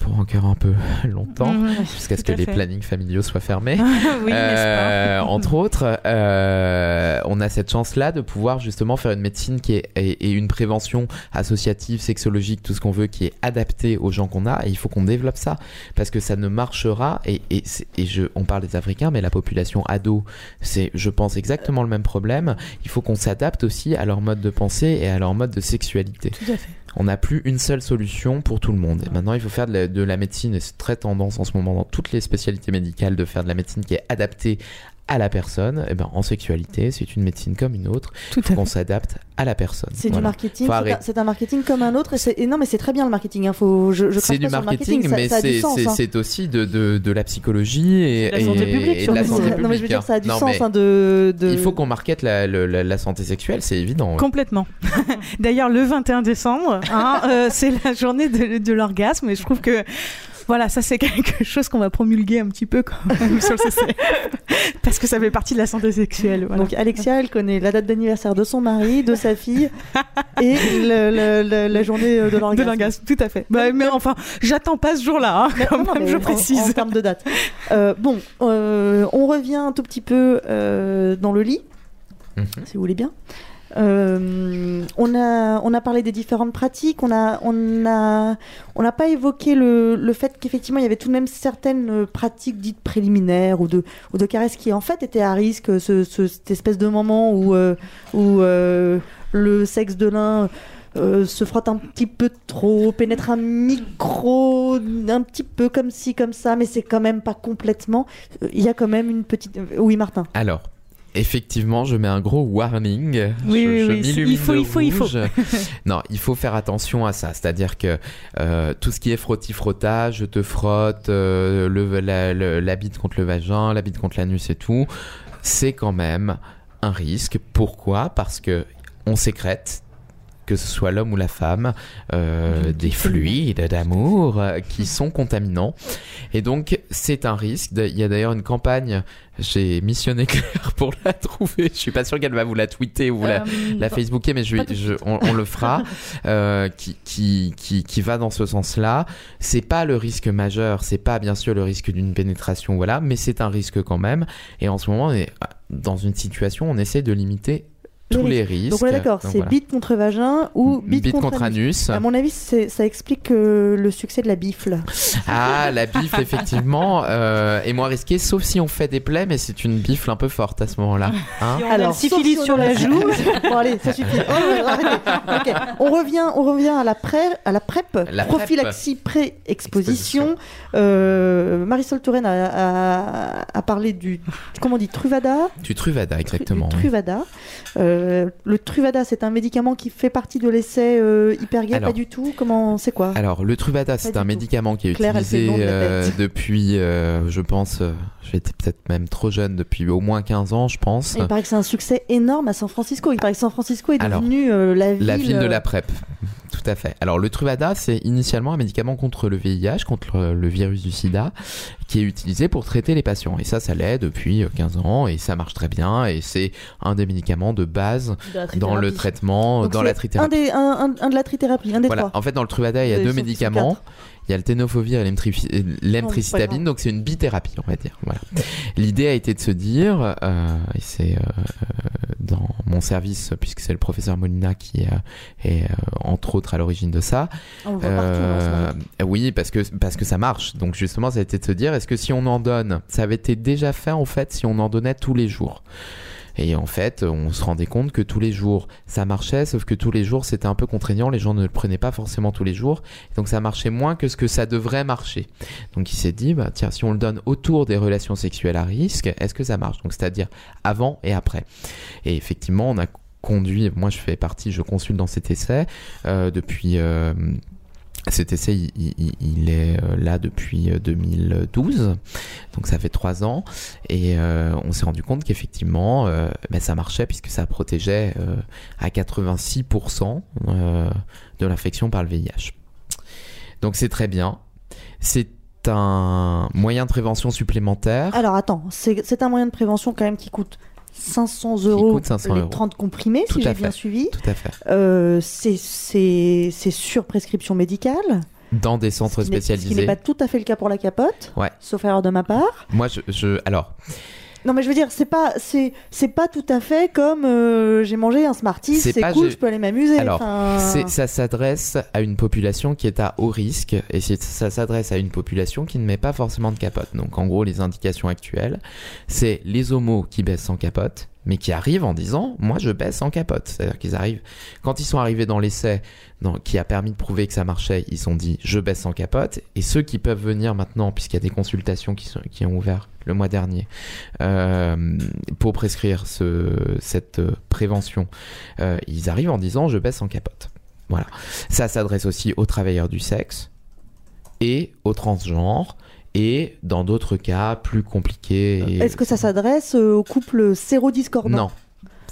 pour encore un peu longtemps, Mhm. jusqu'à ce que les fait. plannings familiaux soient fermés. oui, Euh, entre autres, euh, on a cette chance-là de pouvoir justement faire une médecine qui est et, et une prévention associative, sexologique, tout ce qu'on veut, qui est adaptée aux gens qu'on a. Et il faut qu'on développe ça parce que ça ne marchera. Et, et, c'est- et je, on parle des Africains, mais la population ado, c'est, je pense, exactement le même problème. Il faut qu'on s'adapte aussi à leur mode de pensée et à leur mode de sexualité. Tout à fait. On n'a plus une seule solution pour tout le monde. Et maintenant, il faut faire de la, de la médecine, et c'est très tendance en ce moment dans toutes les spécialités médicales de faire de la médecine qui est adaptée à la personne. Et ben, en sexualité, c'est une médecine comme une autre. Il faut qu'on s'adapte à la personne. C'est du marketing, c'est un- marketing comme un autre. Et, non, mais c'est très bien le marketing. Hein. Faut, je, je C'est du marketing, mais du c'est hein. c'est aussi de, de, de la psychologie et, De la santé publique, et de la Non, mais je veux dire, ça a du Non, sens, hein, de- de- Il faut qu'on markete la, la, la santé sexuelle, c'est évident. Complètement. D'ailleurs, le 21 décembre, hein, euh, c'est la journée de, de l'orgasme et je trouve que voilà, ça c'est quelque chose qu'on va promulguer un petit peu quand même sur le CCF parce que ça fait partie de la santé sexuelle. voilà. Donc Alexia, elle connaît la date d'anniversaire de son mari, de sa fille et le- le- le- la journée euh, de l'orgasme. De l'orgasme, tout à fait. Bah, mais enfin, j'attends pas ce jour-là, hein, quand Non, même, je précise. En, termes de date. Euh, bon, euh, on revient un tout petit peu euh, dans le lit, Mhm. si vous voulez bien. Euh, on, a, on a parlé des différentes pratiques, on on a, on n'a pas évoqué le, le fait qu'effectivement il y avait tout de même certaines euh, pratiques dites préliminaires ou de, ou de caresses qui en fait étaient à risque, ce, ce- cette espèce de moment où, euh, où le sexe de l'un se frotte un petit peu trop, pénètre un micro, un petit peu comme ci, comme ça, mais c'est quand même pas complètement. Il y a quand même une petite. Oui, Martin. Alors, effectivement, je mets un gros warning. Oui, je, oui, je oui, m'illumine il faut, il faut, il faut. non, il faut faire attention à ça. C'est-à-dire que euh, tout ce qui est frotti-frottage, je te frotte, euh, le, la, le- la bite contre le vagin, la bite contre l'anus et tout, c'est quand même un risque. Pourquoi? Parce que on sécrète que ce soit l'homme ou la femme, euh, des fluides d'amour euh, qui sont contaminants. Et donc, c'est un risque. Il y a d'ailleurs une campagne, j'ai missionné Claire pour la trouver. Je suis pas sûr qu'elle va vous la tweeter ou la, Euh, la pas- Facebooker, mais je, je- on, on le fera, euh, qui, qui, qui, qui va dans ce sens-là. C'est pas le risque majeur, c'est pas bien sûr le risque d'une pénétration, voilà, mais c'est un risque quand même. Et en ce moment, on est dans une situation, on essaie de limiter tous les risques. Donc on est d'accord, c'est voilà. bite contre vagin ou bite, Bite contre, contre anus. À mon avis, ça explique euh, le succès de la bifle. Ah, la bifle, effectivement, euh, est moins risquée, sauf si on fait des plaies, mais c'est une bifle un peu forte à ce moment-là. Hein Si on a le syphilis si sur on la joue. bon allez, ça suffit. Oh, On revient, on revient à la pré, à la PrEP, La prophylaxie pré-exposition. Euh, Marisol Touraine a, a- a parlé du, comment on dit, Truvada? Du Truvada, exactement. Du oui. Euh, le Truvada, c'est un médicament qui fait partie de l'essai euh, hyper gay, Alors- pas du tout. Comment, c'est quoi Alors, le Truvada, c'est un tout. médicament qui est Claire, utilisé euh, depuis, euh, je pense, j'étais peut-être même trop jeune, depuis au moins 15 ans, je pense. Il paraît que c'est un succès énorme à San Francisco. Il paraît que San Francisco est Alors, devenu euh, la ville. La ville de euh, la PrEP. Tout à fait. Alors, le Truvada, c'est initialement un médicament contre le VIH, contre le, virus du sida, qui est utilisé pour traiter les patients. Et ça, ça l'est depuis euh, 15 ans et ça marche très bien. Et c'est un des médicaments de base De dans le traitement, Donc dans la Un, trithérapie. des, un, un- un de la trithérapie, un des Voilà. trois. En fait, dans le Truvada, il y a deux médicaments. quatre. Il y a le ténofovir et l'emtricitabine, pas donc c'est une bithérapie, on va dire. Voilà. L'idée a été de se dire, euh, et c'est euh, dans mon service, puisque c'est le professeur Molina qui euh, est euh, entre autres à l'origine de ça. On voit partout, moment. oui, parce que parce que ça marche. Donc justement, ça a été de se dire, est-ce que si on en donne, ça avait été déjà fait en fait si on en donnait tous les jours? Et en fait, on se rendait compte que tous les jours, ça marchait, sauf que tous les jours, c'était un peu contraignant. Les gens ne le prenaient pas forcément tous les jours. Donc ça marchait moins que ce que ça devrait marcher. Donc il s'est dit, bah, tiens, si on le donne autour des relations sexuelles à risque, est-ce que ça marche? Donc c'est-à-dire avant et après. Et effectivement, on a conduit, moi je fais partie, je consulte dans cet essai euh, depuis... euh, cet essai, il, est euh, là depuis euh, 2012, donc ça fait trois ans, et euh, on s'est rendu compte qu'effectivement, euh, ben, ça marchait puisque ça protégeait euh, à 86% euh, de l'infection par le VIH. Donc c'est très bien. C'est un moyen de prévention supplémentaire. Alors attends, c'est un moyen de prévention quand même qui coûte 500 euros coûte 500 les euros. 30 comprimés, Tout si j'ai bien suivi. Tout à fait. Euh, c'est- sur prescription médicale. Dans des centres ce n'est- Ce qui spécialisés. n'est pas tout à fait le cas pour la capote, Ouais. sauf erreur de ma part. Moi, je, je alors, Non mais je veux dire, c'est pas c'est c'est pas tout à fait comme euh, j'ai mangé un Smarties, C'est cool, j'ai- je peux aller m'amuser. Alors, ça s'adresse à une population qui est à haut risque et ça s'adresse à une population qui ne met pas forcément de capote. Donc, en gros, les indications actuelles, c'est les homos qui baissent sans capote mais qui arrivent en disant moi je baisse en capote. C'est-à-dire qu'ils arrivent quand ils sont arrivés dans l'essai qui a permis de prouver que ça marchait, ils ont dit je baisse en capote. Et ceux qui peuvent venir maintenant, puisqu'il y a des consultations qui, sont, ont ouvert le mois dernier euh, pour prescrire ce, cette euh, prévention, euh, ils arrivent en disant je baisse en capote. Voilà. Ça s'adresse aussi aux travailleurs du sexe et aux transgenres et dans d'autres cas plus compliqués. et- Est-ce que ça s'adresse euh, aux couples sérodiscordants Non.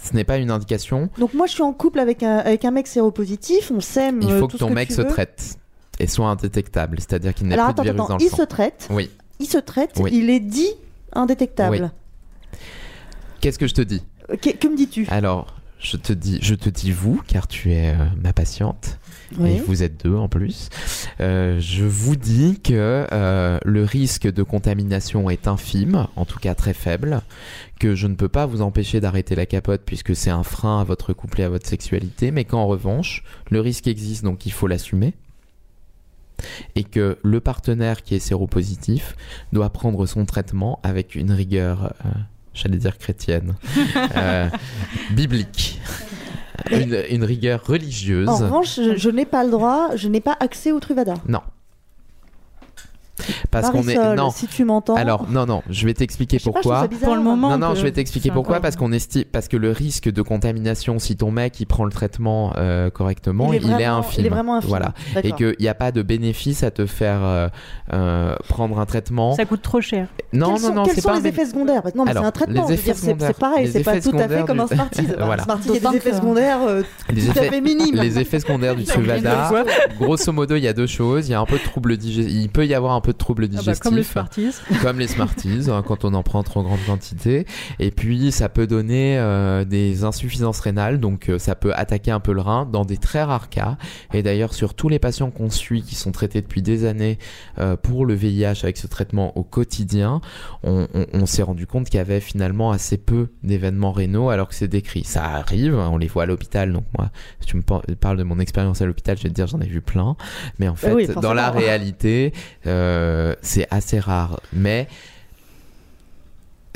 Ce n'est pas une indication. Donc moi je suis en couple avec un, avec un mec séropositif, on s'aime. Il euh, faut tout que ton que mec se veux. traite et soit indétectable, c'est-à-dire qu'il Alors plus de virus attends, dans le il sang. se traite. Oui. Il se traite, Oui. il est dit indétectable. Qu'est-ce que je te dis? Que, que me dis-tu? Alors, je te dis, je te dis vous, car tu es euh, ma patiente. Oui. Et vous êtes deux en plus. Euh, je vous dis que euh, le risque de contamination est infime, en tout cas très faible, que je ne peux pas vous empêcher d'arrêter la capote puisque c'est un frein à votre couple et à votre sexualité, mais qu'en revanche, le risque existe donc il faut l'assumer. Et que le partenaire qui est séropositif doit prendre son traitement avec une rigueur, euh, j'allais dire chrétienne, euh, biblique, une, une rigueur religieuse. En revanche, je, je n'ai pas le droit, je n'ai pas accès au Truvada. Non. Parce qu'on est non. si tu m'entends. Alors non non, je vais t'expliquer pas, pourquoi. ça bizarre. Pour le moment, non on non, je vais t'expliquer pourquoi encore- parce qu'on estime parce que le risque de contamination si ton mec il prend le traitement euh, correctement, Il il est est, vraiment- infime. il est vraiment infime. Voilà. Et qu'il n'y a pas de bénéfice à te faire euh, euh, prendre un traitement. Ça coûte trop cher. Non quels non sont, non, quels sont pas les effets secondaires Non, mais c'est un traitement. les effets c'est- secondaires- c'est pareil, c'est pas tout à fait comme un Smarties. Voilà. Un Smarties, il y a D'autant des effets secondaires euh, les tout à effets, fait minimes. les effets secondaires du Truvada, grosso modo, il y a deux choses. Il y a un peu de troubles digestifs. Il peut y avoir un peu de troubles digestifs. Ah bah, comme les Smarties. Comme les Smarties, hein, quand on en prend en trop grande quantité. Et puis, ça peut donner euh, des insuffisances rénales. Donc, euh, ça peut attaquer un peu le rein dans des très rares cas. Et d'ailleurs, sur tous les patients qu'on suit, qui sont traités depuis des années euh, pour le VIH avec ce traitement au quotidien, on, on- on s'est rendu compte qu'il y avait finalement assez peu d'événements rénaux alors que c'est décrit. Ça arrive, hein, on les voit à l'hôpital. Donc, moi, si tu me par- parles de mon expérience à l'hôpital, je vais te dire, j'en ai vu plein. Mais en fait, Bah oui, dans la réalité, euh, c'est assez rare. Mais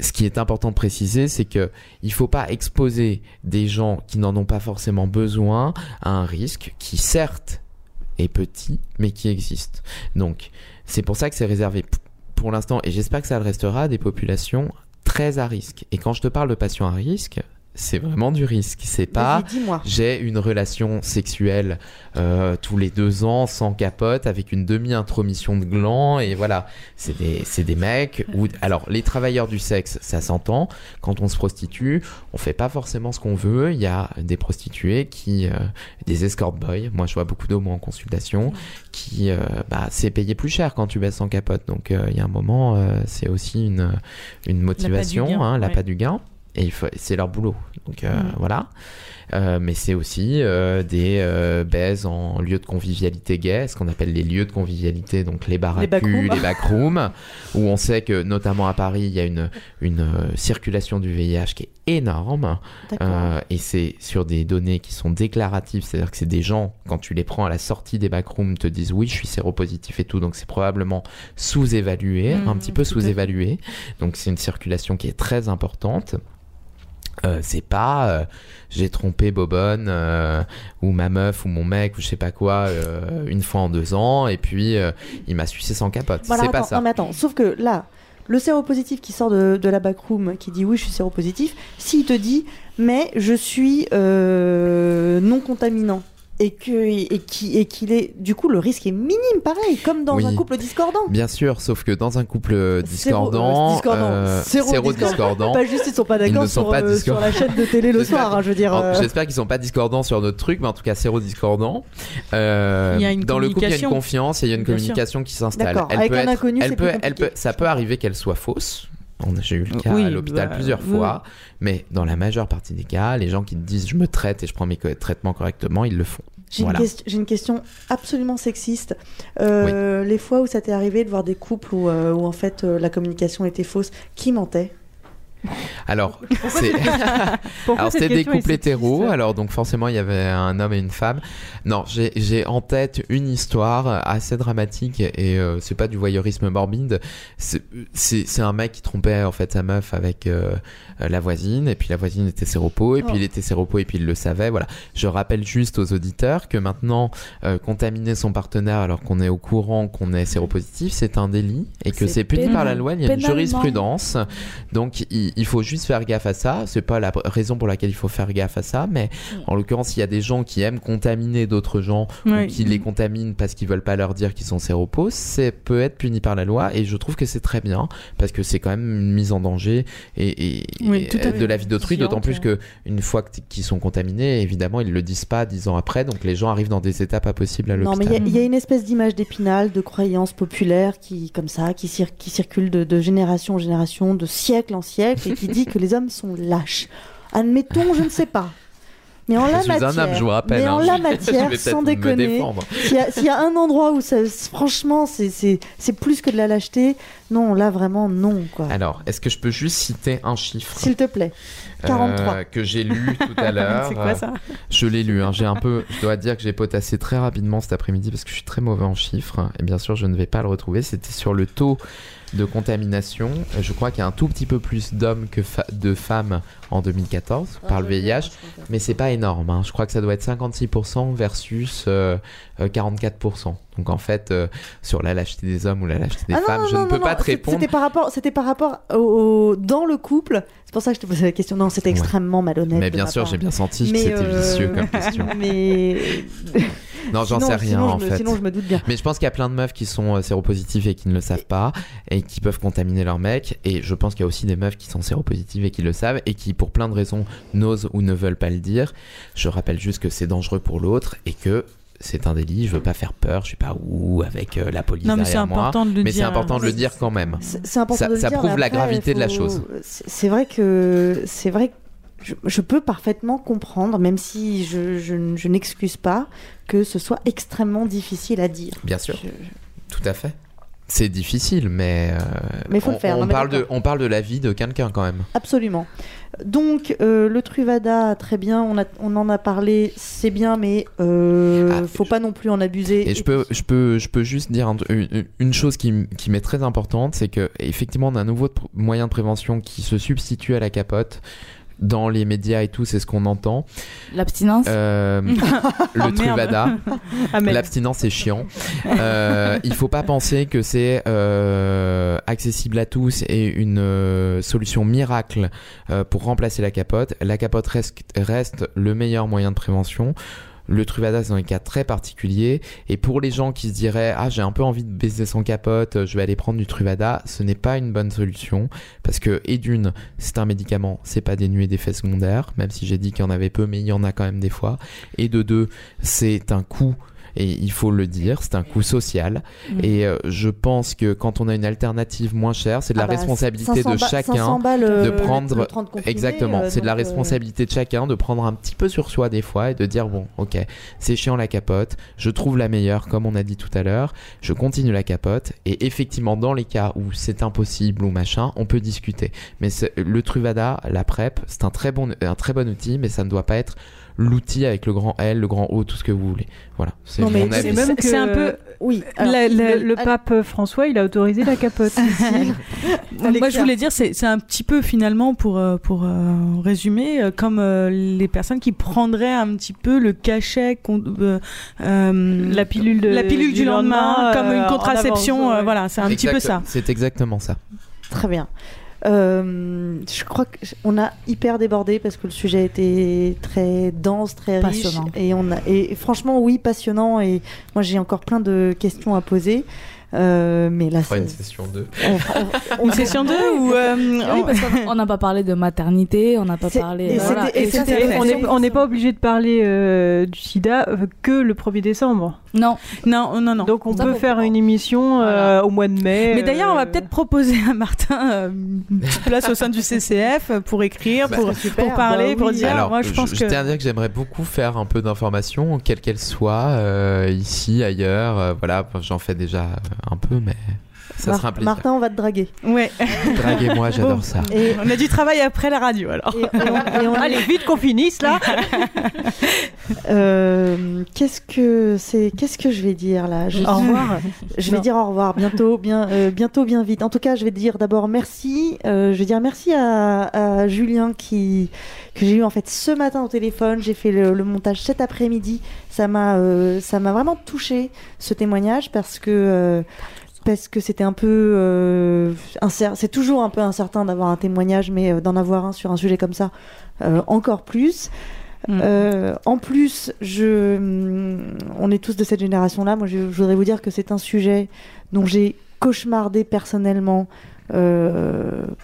ce qui est important de préciser, c'est que il faut pas exposer des gens qui n'en ont pas forcément besoin à un risque qui certes est petit, mais qui existe. Donc, c'est pour ça que c'est réservé pour l'instant, et j'espère que ça le restera, des populations très à risque. Et quand je te parle de patients à risque, c'est vraiment du risque. C'est pas j'ai une relation sexuelle euh, tous les deux ans sans capote avec une demi-intromission de gland et voilà. C'est des c'est des mecs ou alors les travailleurs du sexe ça s'entend. Quand on se prostitue on fait pas forcément ce qu'on veut. Il y a des prostituées qui euh, des escort boys. Moi je vois beaucoup d'hommes en consultation qui euh, bah c'est payé plus cher quand tu baisses sans capote. Donc euh, il y a un moment euh, c'est aussi une une motivation hein, l'appât du gain et c'est leur boulot. Donc euh, Mm. voilà. Euh, mais c'est aussi euh, des baises en lieu de convivialité gay, ce qu'on appelle les lieux de convivialité, donc les backrooms. les backrooms, où on sait que notamment à Paris, il y a une, une circulation du VIH qui est énorme. Et c'est sur des données qui sont déclaratives, c'est-à-dire que c'est des gens, quand tu les prends à la sortie des backrooms, te disent oui, je suis séropositif et tout, donc c'est probablement sous-évalué, un petit peu sous-évalué. Donc c'est une circulation qui est très importante. Euh, c'est pas euh, j'ai trompé Bobonne euh, ou ma meuf ou mon mec ou je sais pas quoi une fois en deux ans et puis il m'a sucé sans capote. Voilà, c'est pas ça. Non, mais attends, sauf que là, le séropositif qui sort de, de la backroom, qui dit oui, je suis séropositif, s'il te dit, mais je suis non contaminant. Et que et qui et qu'il est du coup le risque est minime pareil comme dans Oui. un couple discordant Bien sûr, sauf que dans un couple discordant, Zéro- discordant. euh, Zéro séro-discordant, pas juste ils sont pas d'accord ne sont sur, pas euh, sur discordants. la chaîne de télé le soir hein, je veux dire euh, J'espère qu'ils sont pas discordants sur notre truc, mais en tout cas séro-discordants. Euh, Il y a une dans le couple, il y a une communication. confiance et il y a une Bien sûr. communication qui s'installe. D'accord. Elle Avec peut un être- inconnu, elle c'est peut, plus elle peut, compliqué. ça peut arriver qu'elle soit fausse. On- J'ai eu le cas Oui, à l'hôpital bah, plusieurs oui, fois, mais dans la majeure partie des cas, les gens qui disent je me traite et je prends mes traitements correctement, ils le font. J'ai Voilà. une, question- j'ai une question absolument sexiste. Euh, Les fois où ça t'est arrivé de voir des couples où, euh, où en fait euh, la communication était fausse, qui mentait? Alors, c'est c'était des couples hétéros. Alors donc forcément il y avait un homme et une femme. Non, j'ai en tête une histoire assez dramatique et euh, c'est pas du voyeurisme morbide. C'est un mec qui trompait en fait sa meuf avec euh, la voisine et puis la voisine était séropo et puis Oh. il était séropo et puis il le savait. Voilà. Je rappelle juste aux auditeurs que maintenant euh, contaminer son partenaire alors qu'on est au courant qu'on est séropositif, c'est un délit et que C'est puni par la loi. Il y a une jurisprudence. Donc il, il faut juste faire gaffe à ça. C'est pas la raison pour laquelle il faut faire gaffe à ça, mais en l'occurrence, il y a des gens qui aiment contaminer d'autres gens Oui. ou qui les contaminent parce qu'ils veulent pas leur dire qu'ils sont séropos, c'est peut être puni par la loi et je trouve que c'est très bien parce que c'est quand même une mise en danger et, et- Oui, et tout à de la vie d'autrui, d'autant plus que une fois qu'ils sont contaminés, évidemment, ils le disent pas dix ans après, donc les gens arrivent dans des états pas possibles à Non, mais l'hôpital. il y a- il y, a une espèce d'image d'épinal, de croyance populaire qui, comme ça, qui, cir- qui circule de, de génération en génération, de siècle en siècle, et qui dit que les hommes sont lâches. Admettons, je ne sais pas. Mais en la matière, je rappelle, mais en hein. la matière, sans déconner, s'il y, a- s'il y a un endroit où ça, franchement, c'est- plus que de la lâcheté, non, là vraiment non, quoi. Alors, est-ce que je peux juste citer un chiffre S'il te plaît. Euh, 43. que j'ai lu tout à l'heure. C'est quoi, ça Je l'ai lu. hein. J'ai un peu, je dois dire que j'ai potassé très rapidement cet après-midi parce que je suis très mauvais en chiffres et bien sûr je ne vais pas le retrouver. C'était sur le taux de contamination. Je crois qu'il y a un tout petit peu plus d'hommes que fa- de femmes en 2014 Ah, par le VIH, mais c'est pas énorme. hein. Je crois que ça doit être 56% versus euh, euh, 44%. Donc en fait, euh, sur la lâcheté des hommes ou la lâcheté des Ah femmes, non, je non, ne peux pas te répondre. C'était par rapport, c'était par rapport au, au- dans le couple. C'est pour ça que je te posais la question. Non, c'était extrêmement malhonnête. Mais bien sûr, j'ai bien senti que c'était euh, vicieux comme question. Mais Non, j'en sais rien sinon, en me- fait. sinon, je me doute bien. Mais je pense qu'il y a plein de meufs qui sont euh, séropositives et qui ne le savent pas et qui peuvent contaminer leur mec. Et je pense qu'il y a aussi des meufs qui sont séropositives et qui le savent et qui, pour plein de raisons, n'osent ou ne veulent pas le dire. Je rappelle juste que c'est dangereux pour l'autre et que c'est un délit. Je veux pas faire peur. Je sais pas où avec euh, la police Non, mais c'est derrière moi. important de le mais c'est dire. important de le dire quand même. C'est important ça, de le ça dire, prouve la gravité de la chose. C'est c'est vrai que c'est vrai que je, je peux parfaitement comprendre, même si je, je- je n'excuse pas, que ce soit extrêmement difficile à dire. Bien sûr. Tout à fait. C'est difficile, mais. euh, Mais faut le on, faire, On, non, parle de, on parle de la vie de quelqu'un quand même. Absolument. Donc euh, le Truvada, très bien, on, a, on en a parlé, c'est bien, mais euh, faut pas non plus en abuser. Ah, Et je peux, je peux, je peux juste dire un- une, une chose qui, qui m'est très importante, c'est que effectivement, on a un nouveau moyen de prévention qui se substitue à la capote. Dans les médias et tout, c'est ce qu'on entend. L'abstinence Euh, Oh, le merde. Truvada. Amen. L'abstinence, c'est chiant. Euh, il faut pas penser que c'est euh, accessible à tous et une euh, solution miracle euh, pour remplacer la capote. La capote reste, reste le meilleur moyen de prévention. Le Truvada, c'est dans des cas très particuliers. Et pour les gens qui se diraient, ah, j'ai un peu envie de baiser sans capote, je vais aller prendre du Truvada, ce n'est pas une bonne solution. Parce que, et d'une, c'est un médicament, c'est pas dénué d'effets secondaires, même si j'ai dit qu'il y en avait peu, mais il y en a quand même des fois. Et de deux, c'est un coût. Et il faut le dire, c'est un coût social. Mm. Et euh, je pense que quand on a une alternative moins chère, c'est de la Ah bah, responsabilité 500 de chacun 500 balles, de euh, prendre. le 30 comprimés, exactement, euh, c'est de la euh, responsabilité de chacun de prendre un petit peu sur soi des fois et de dire bon, ok, c'est chiant la capote, je trouve la meilleure, comme on a dit tout à l'heure, je continue la capote. Et effectivement, dans les cas où c'est impossible ou machin, on peut discuter. Mais le Truvada, la PrEP, c'est un très bon, un très bon outil, mais ça ne doit pas être l'outil avec le grand L, le grand O, tout ce que vous voulez. Voilà, c'est même que un peu- oui. la- la- le- le pape François, il a autorisé la capote. Moi, je voulais dire, c'est c'est un petit peu finalement, pour, euh, pour euh, résumer, euh, comme euh, les personnes qui prendraient un petit peu le cachet, euh, euh, La pilule de- la pilule du, du lendemain, lendemain, comme une contraception. avance, euh, ouais. voilà, c'est un petit peu ça. C'est exactement ça. Très bien. Euh, je crois qu'on a hyper débordé parce que le sujet était très dense, très riche. Passionnant. Et, on a, et franchement, oui, passionnant. Et moi, j'ai encore plein de questions à poser. Euh, mais là, On fera une session 2. on- Une session 2 ou. euh, Oui, parce qu'on- on n'a pas parlé de maternité, on n'a pas parlé. et voilà. c'était- et Et ça, c'était- c'est- on n'est pas obligé de parler euh, du sida euh, que le 1er décembre. Non. Non, non, non. Donc on Ça, peut faire une émission euh, au mois de mai. Mais d'ailleurs, on va euh, peut-être proposer à Martin euh, une petite place au sein du CCF pour écrire, Bah, pour, super, pour parler, bah pour oui. dire. Alors, moi, je pense que. tiens à dire que j'aimerais beaucoup faire un peu d'informations, quelles qu'elles soient, euh, ici, ailleurs. euh, voilà, j'en fais déjà un peu, mais Ça sera un plaisir. Martin, on va te draguer. Ouais. Draguez-moi, j'adore Bon. ça. Et On a du travail après la radio alors. Et on- et on- Allez, vite qu'on finisse là. Euh, qu'est-ce que c'est Qu'est-ce que je vais dire là? Je, Au revoir. Je vais Non. dire au revoir bientôt, bien, euh, bientôt, bien vite. En tout cas, je vais dire d'abord merci. euh, je vais dire merci à, à Julien qui que j'ai eu en fait ce matin au téléphone. J'ai fait le, le montage cet après-midi. Ça m'a, euh, ça m'a vraiment touché ce témoignage parce que. Parce que c'était un peu euh, c'est toujours un peu incertain d'avoir un témoignage, mais euh, d'en avoir un sur un sujet comme ça, euh, encore plus. Euh, en plus, je, on est tous de cette génération-là. Moi, je, je voudrais vous dire que c'est un sujet dont j'ai cauchemardé personnellement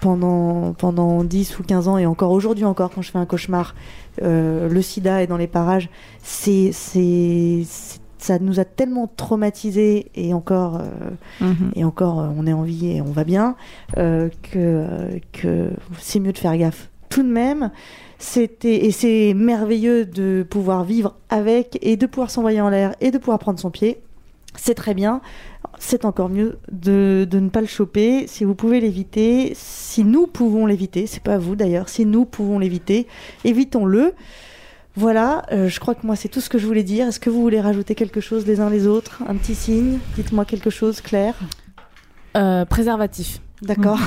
pendant, pendant 10 ou 15 ans et encore aujourd'hui encore quand je fais un cauchemar. Le sida est dans les parages. C'est- ça nous a tellement traumatisés et encore, euh, Mhm. et encore, euh, on est en vie et on va bien, euh, que, que c'est mieux de faire gaffe. Tout de même, c'était et c'est merveilleux de pouvoir vivre avec et de pouvoir s'envoyer en l'air et de pouvoir prendre son pied. C'est très bien. C'est encore mieux de, de ne pas le choper. Si vous pouvez l'éviter, si nous pouvons l'éviter, c'est pas vous d'ailleurs, si nous pouvons l'éviter, évitons-le. Voilà, euh, je crois que moi c'est tout ce que je voulais dire. Est-ce que vous voulez rajouter quelque chose les uns les autres? Un petit signe? Dites-moi quelque chose, Claire. Euh, préservatif. D'accord.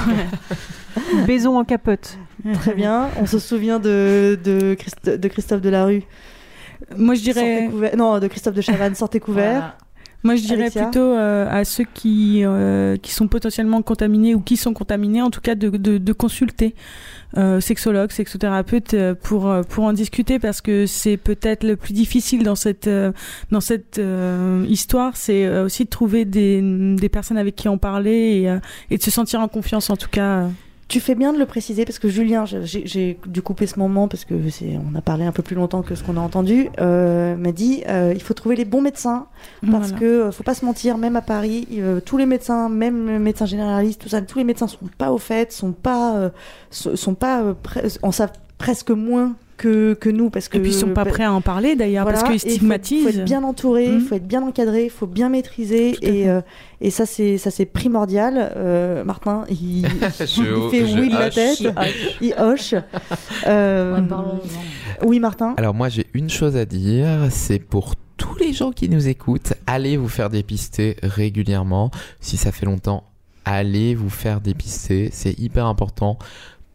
Baison en capote. Très bien. On se souvient de, de, Christ- de Christophe Delarue. Moi, je dirais. Sortez couvert- Non, de Christophe de Chavannes, sortez couvert. Moi, je dirais Alexia plutôt euh, à ceux qui, euh, qui sont potentiellement contaminés ou qui sont contaminés, en tout cas, de, de, de consulter euh, sexologue, sexothérapeute euh, pour, euh, pour en discuter parce que c'est peut-être le plus difficile dans cette, dans cette histoire, c'est aussi de trouver des, des personnes avec qui en parler et, et de se sentir en confiance, en tout cas. Tu fais bien de le préciser parce que Julien, j'ai dû couper ce moment parce que c'est, on a parlé un peu plus longtemps que ce qu'on a entendu, euh, m'a dit euh, il faut trouver les bons médecins parce Voilà. que euh, faut pas se mentir, même à Paris, euh, tous les médecins, même le médecin généraliste, tout ça, tous les médecins sont pas au fait, sont pas, euh, sont, pas, euh, en savent presque moins que, que nous parce que Et puis ils sont pas prêts à en parler d'ailleurs parce qu'ils et il faut être- stigmatisent. faut être bien entouré, il Mhm. faut être bien encadré, il faut bien maîtriser et, euh, et ça c'est ça c'est primordial. Euh, Martin, il, Je- il fait oui de la tête, il hoche. Euh, oui, Martin. Alors moi j'ai une chose à dire, c'est pour tous les gens qui nous écoutent, allez vous faire dépister régulièrement. Si ça fait longtemps, allez vous faire dépister. C'est hyper important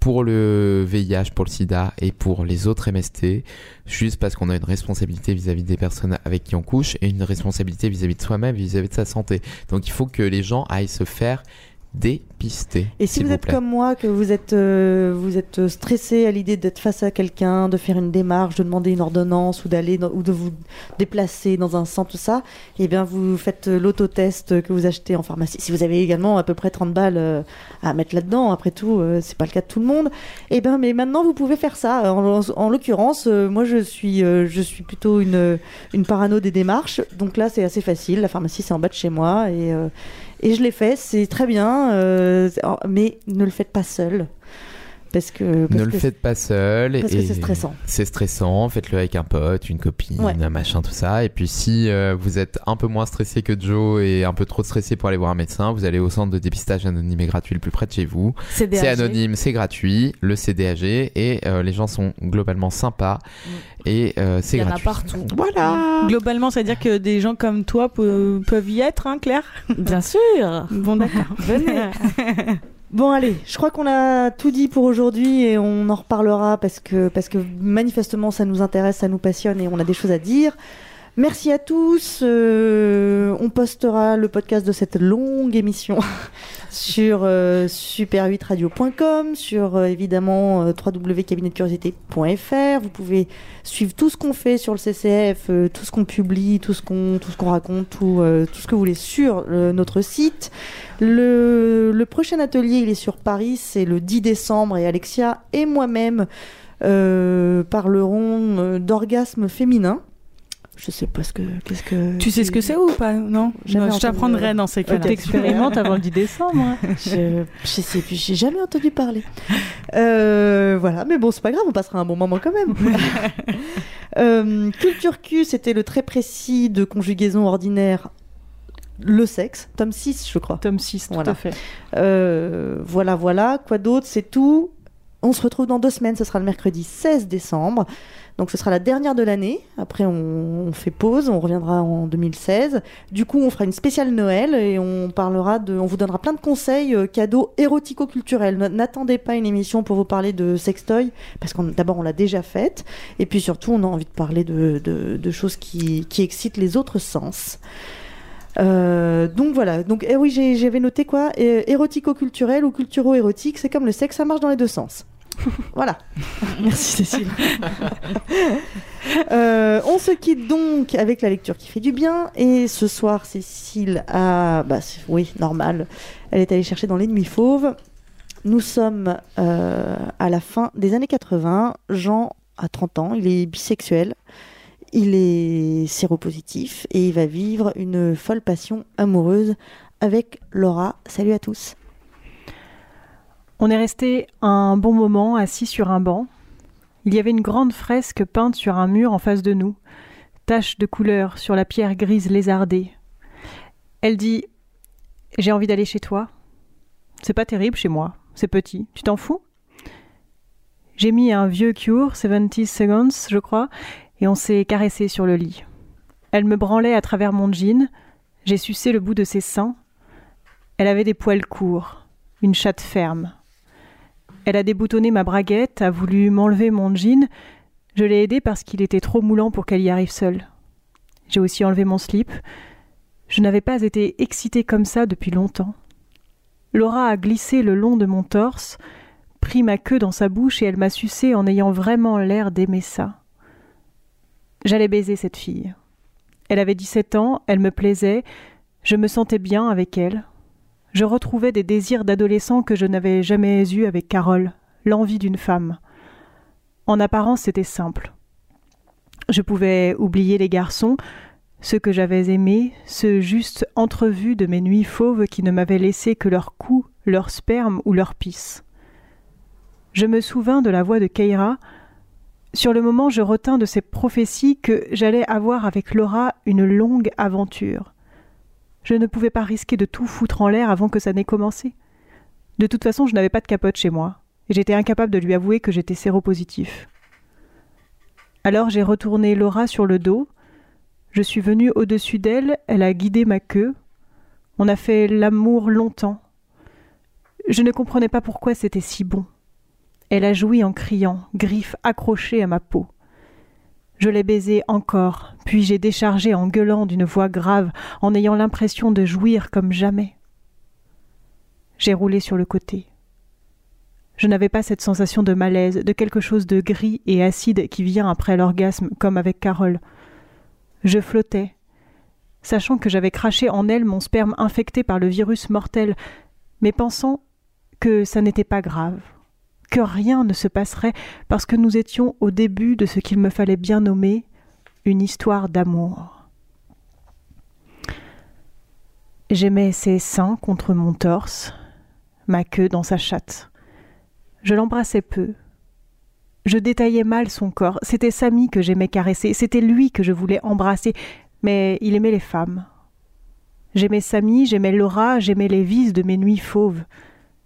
pour le VIH, pour le sida et pour les autres MST, juste parce qu'on a une responsabilité vis-à-vis des personnes avec qui on couche et une responsabilité vis-à-vis de soi-même, vis-à-vis de sa santé. Donc il faut que les gens aillent se faire dépister. Et si vous vous êtes plaît. comme moi, que vous êtes, euh, vous êtes stressé à l'idée d'être face à quelqu'un, de faire une démarche, de demander une ordonnance ou d'aller ou de vous déplacer dans un centre, tout ça, eh bien vous faites euh, l'autotest que vous achetez en pharmacie. Si vous avez également à peu près 30 balles euh, à mettre là-dedans, après tout, euh, c'est pas le cas de tout le monde. Eh bien, mais maintenant vous pouvez faire ça. En, en l'occurrence, euh, moi je suis, euh, je suis plutôt une, une parano des démarches, donc là c'est assez facile. La pharmacie c'est en bas de chez moi et euh, et je l'ai fait, c'est très bien, euh, c'est- mais ne le faites pas seul. Parce que. parce ne le que- faites pas seul. parce que et c'est stressant. C'est stressant. Faites-le avec un pote, une copine, Ouais. un machin, tout ça. Et puis si euh, vous êtes un peu moins stressé que Joe et un peu trop stressé pour aller voir un médecin, vous allez au centre de dépistage anonyme et gratuit le plus près de chez vous. C'est anonyme, c'est gratuit, le CDAG et euh, les gens sont globalement sympas et euh, c'est Il y en a gratuit. partout. Voilà. Globalement, ça veut dire que des gens comme toi pe- peuvent y être, hein, Claire? Bien sûr. Bon, d'accord. Venez. Bon allez, je crois qu'on a tout dit pour aujourd'hui et on en reparlera parce que, parce que manifestement ça nous intéresse, ça nous passionne et on a des choses à dire. Merci à tous. euh, on postera le podcast de cette longue émission sur euh, super8radio.com, sur euh, évidemment euh, www.cabinetdecuriosité.fr. Vous pouvez suivre tout ce qu'on fait sur le CCF, tout ce qu'on publie, tout ce qu'on tout ce qu'on raconte, tout, ce que vous voulez sur notre site. Le, prochain atelier, il est sur Paris, c'est le 10 décembre et Alexia et moi-même euh, parlerons euh, d'orgasme féminin. Je sais pas ce que qu'est-ce que Tu sais ce que c'est ou pas Non? Je t'apprendrai dans ces cas-là. T'expérimentes avant le 10 décembre. hein. je, je sais plus, j'ai jamais entendu parler. Euh, voilà, mais bon, c'est pas grave, on passera un bon moment quand même. euh, Culture Q, c'était le très précis de conjugaison ordinaire le sexe, tome 6, je crois. Tome 6, tout Voilà. à fait. Euh, voilà, voilà. Quoi d'autre C'est tout. On se retrouve dans deux semaines. Ce sera le mercredi 16 décembre. Donc ce sera la dernière de l'année. Après, on, fait pause. On reviendra en 2016. Du coup, on fera une spéciale Noël et on vous donnera plein de conseils euh, cadeaux érotico-culturels. N'attendez pas une émission pour vous parler de sextoy parce qu'on d'abord on l'a déjà faite et puis surtout on a envie de parler de, de- choses qui, excitent les autres sens. Euh, donc voilà, donc eh oui j'avais noté quoi? Érotico-culturel ou culturo-érotique, c'est comme le sexe, ça marche dans les deux sens. voilà. Merci Cécile. Euh, on se quitte donc avec la lecture qui fait du bien. Et ce soir, Cécile a. Bah, oui, normal. Elle est allée chercher dans l'ennemi fauve. Nous sommes euh, à la fin des années 80. Jean a 30 ans, il est bisexuel. Il est séropositif et il va vivre une folle passion amoureuse avec Laura. Salut à tous. On est resté un bon moment assis sur un banc. Il y avait une grande fresque peinte sur un mur en face de nous, taches de couleur sur la pierre grise lézardée. Elle dit J'ai envie d'aller chez toi. C'est pas terrible chez moi, c'est petit. Tu t'en fous? J'ai mis un vieux cure, 70 seconds, je crois, et on s'est caressé sur le lit. Elle me branlait à travers mon jean, j'ai sucé le bout de ses seins. Elle avait des poils courts, une chatte ferme. Elle a déboutonné ma braguette, a voulu m'enlever mon jean. Je l'ai aidée parce qu'il était trop moulant pour qu'elle y arrive seule. J'ai aussi enlevé mon slip. Je n'avais pas été excitée comme ça depuis longtemps. Laura a glissé le long de mon torse, pris ma queue dans sa bouche et elle m'a sucé en ayant vraiment l'air d'aimer ça. J'allais baiser cette fille. Elle avait 17 ans, elle me plaisait, je me sentais bien avec elle. Je retrouvais des désirs d'adolescent que je n'avais jamais eus avec Carole, l'envie d'une femme. En apparence, c'était simple. Je pouvais oublier les garçons, ceux que j'avais aimés, ceux juste entrevus de mes nuits fauves qui ne m'avaient laissé que leur cou, leur sperme ou leur pisse. Je me souvins de la voix de Keira. Sur le moment, je retins de ses prophéties que j'allais avoir avec Laura une longue aventure. Je ne pouvais pas risquer de tout foutre en l'air avant que ça n'ait commencé. De toute façon, je n'avais pas de capote chez moi, et j'étais incapable de lui avouer que j'étais séropositif. Alors j'ai retourné Laura sur le dos. Je suis venue au-dessus d'elle, elle a guidé ma queue. On a fait l'amour longtemps. Je ne comprenais pas pourquoi c'était si bon. Elle a joui en criant, griffes accrochées à ma peau. Je l'ai baisé encore, puis j'ai déchargé en gueulant d'une voix grave, en ayant l'impression de jouir comme jamais. J'ai roulé sur le côté. Je n'avais pas cette sensation de malaise, de quelque chose de gris et acide qui vient après l'orgasme, comme avec Carole. Je flottais, sachant que j'avais craché en elle mon sperme infecté par le virus mortel, mais pensant que ça n'était pas grave, que rien ne se passerait parce que nous étions au début de ce qu'il me fallait bien nommer une histoire d'amour. J'aimais ses seins contre mon torse, ma queue dans sa chatte. Je l'embrassais peu. Je détaillais mal son corps. C'était Samy que j'aimais caresser. C'était lui que je voulais embrasser. Mais il aimait les femmes. J'aimais Samy, j'aimais Laura, j'aimais les vices de mes nuits fauves.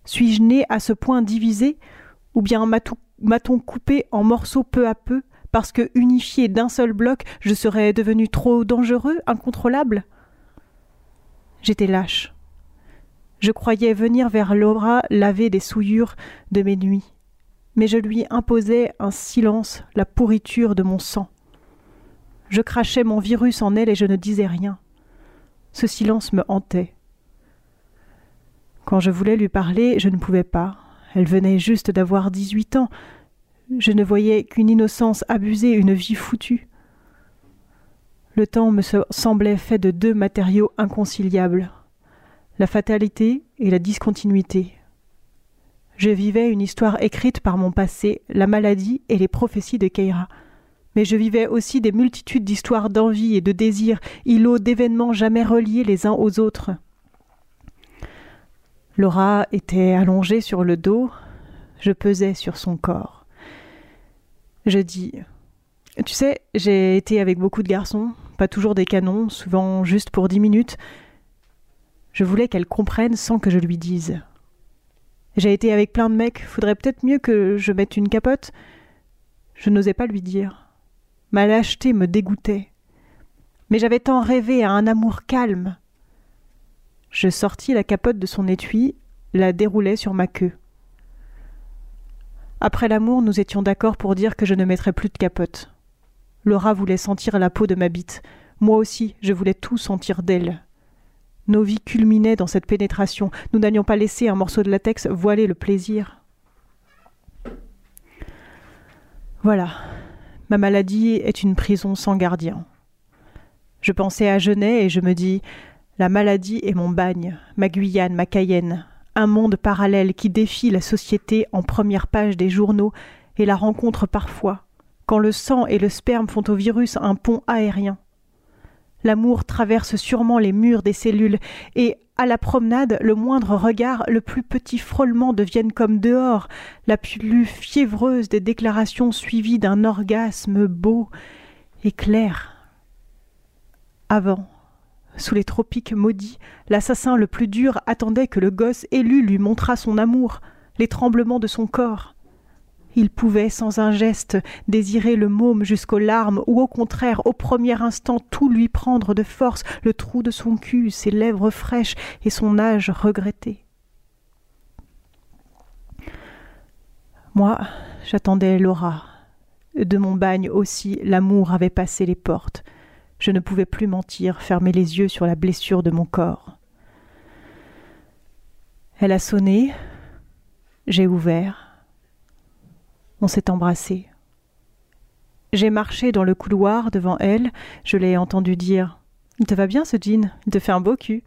Suis-je né à ce point divisé Ou bien m'a-t-on coupé en morceaux peu à peu? Parce que, unifié d'un seul bloc, je serais devenu trop dangereux, incontrôlable? J'étais lâche. Je croyais venir vers Laura laver des souillures de mes nuits, mais je lui imposais un silence, la pourriture de mon sang. Je crachais mon virus en elle et je ne disais rien. Ce silence me hantait. Quand je voulais lui parler, je ne pouvais pas. Elle venait juste d'avoir dix-huit ans. Je ne voyais qu'une innocence abusée, une vie foutue. Le temps me semblait fait de deux matériaux inconciliables la fatalité et la discontinuité. Je vivais une histoire écrite par mon passé, la maladie et les prophéties de Keira. Mais je vivais aussi des multitudes d'histoires d'envie et de désir, îlots d'événements jamais reliés les uns aux autres. Laura était allongée sur le dos, je pesais sur son corps. Je dis Tu sais, j'ai été avec beaucoup de garçons, pas toujours des canons, souvent juste pour dix minutes, Je voulais qu'elle comprenne sans que je lui dise. J'ai été avec plein de mecs, faudrait peut-être mieux que je mette une capote. Je n'osais pas lui dire. Ma lâcheté me dégoûtait. Mais j'avais tant rêvé à un amour calme. Je sortis la capote de son étui, la déroulai sur ma queue. Après l'amour, nous étions d'accord pour dire que je ne mettrais plus de capote. Laura voulait sentir la peau de ma bite. Moi aussi, je voulais tout sentir d'elle. Nos vies culminaient dans cette pénétration. Nous n'allions pas laisser un morceau de latex voiler le plaisir. Voilà. Ma maladie est une prison sans gardien. Je pensais à Genet et je me dis La maladie est mon bagne, ma Guyane, ma Cayenne, un monde parallèle qui défie la société en première page des journaux et la rencontre parfois, quand le sang et le sperme font au virus un pont aérien. L'amour traverse sûrement les murs des cellules, et à la promenade, le moindre regard, le plus petit frôlement deviennent comme dehors, la plus fiévreuse des déclarations suivies d'un orgasme beau et clair. Avant, sous les tropiques maudits, l'assassin le plus dur attendait que le gosse élu lui montrât son amour, les tremblements de son corps. Il pouvait, sans un geste, désirer le môme jusqu'aux larmes, ou au contraire, au premier instant, tout lui prendre de force, le trou de son cul, ses lèvres fraîches et son âge regretté. Moi, j'attendais Laura. De mon bagne aussi, l'amour avait passé les portes. Je ne pouvais plus mentir, fermer les yeux sur la blessure de mon corps. Elle a sonné, j'ai ouvert. On s'est embrassé. J'ai marché dans le couloir devant elle, je l'ai entendu dire Il te va bien ce jean, il te fait un beau cul.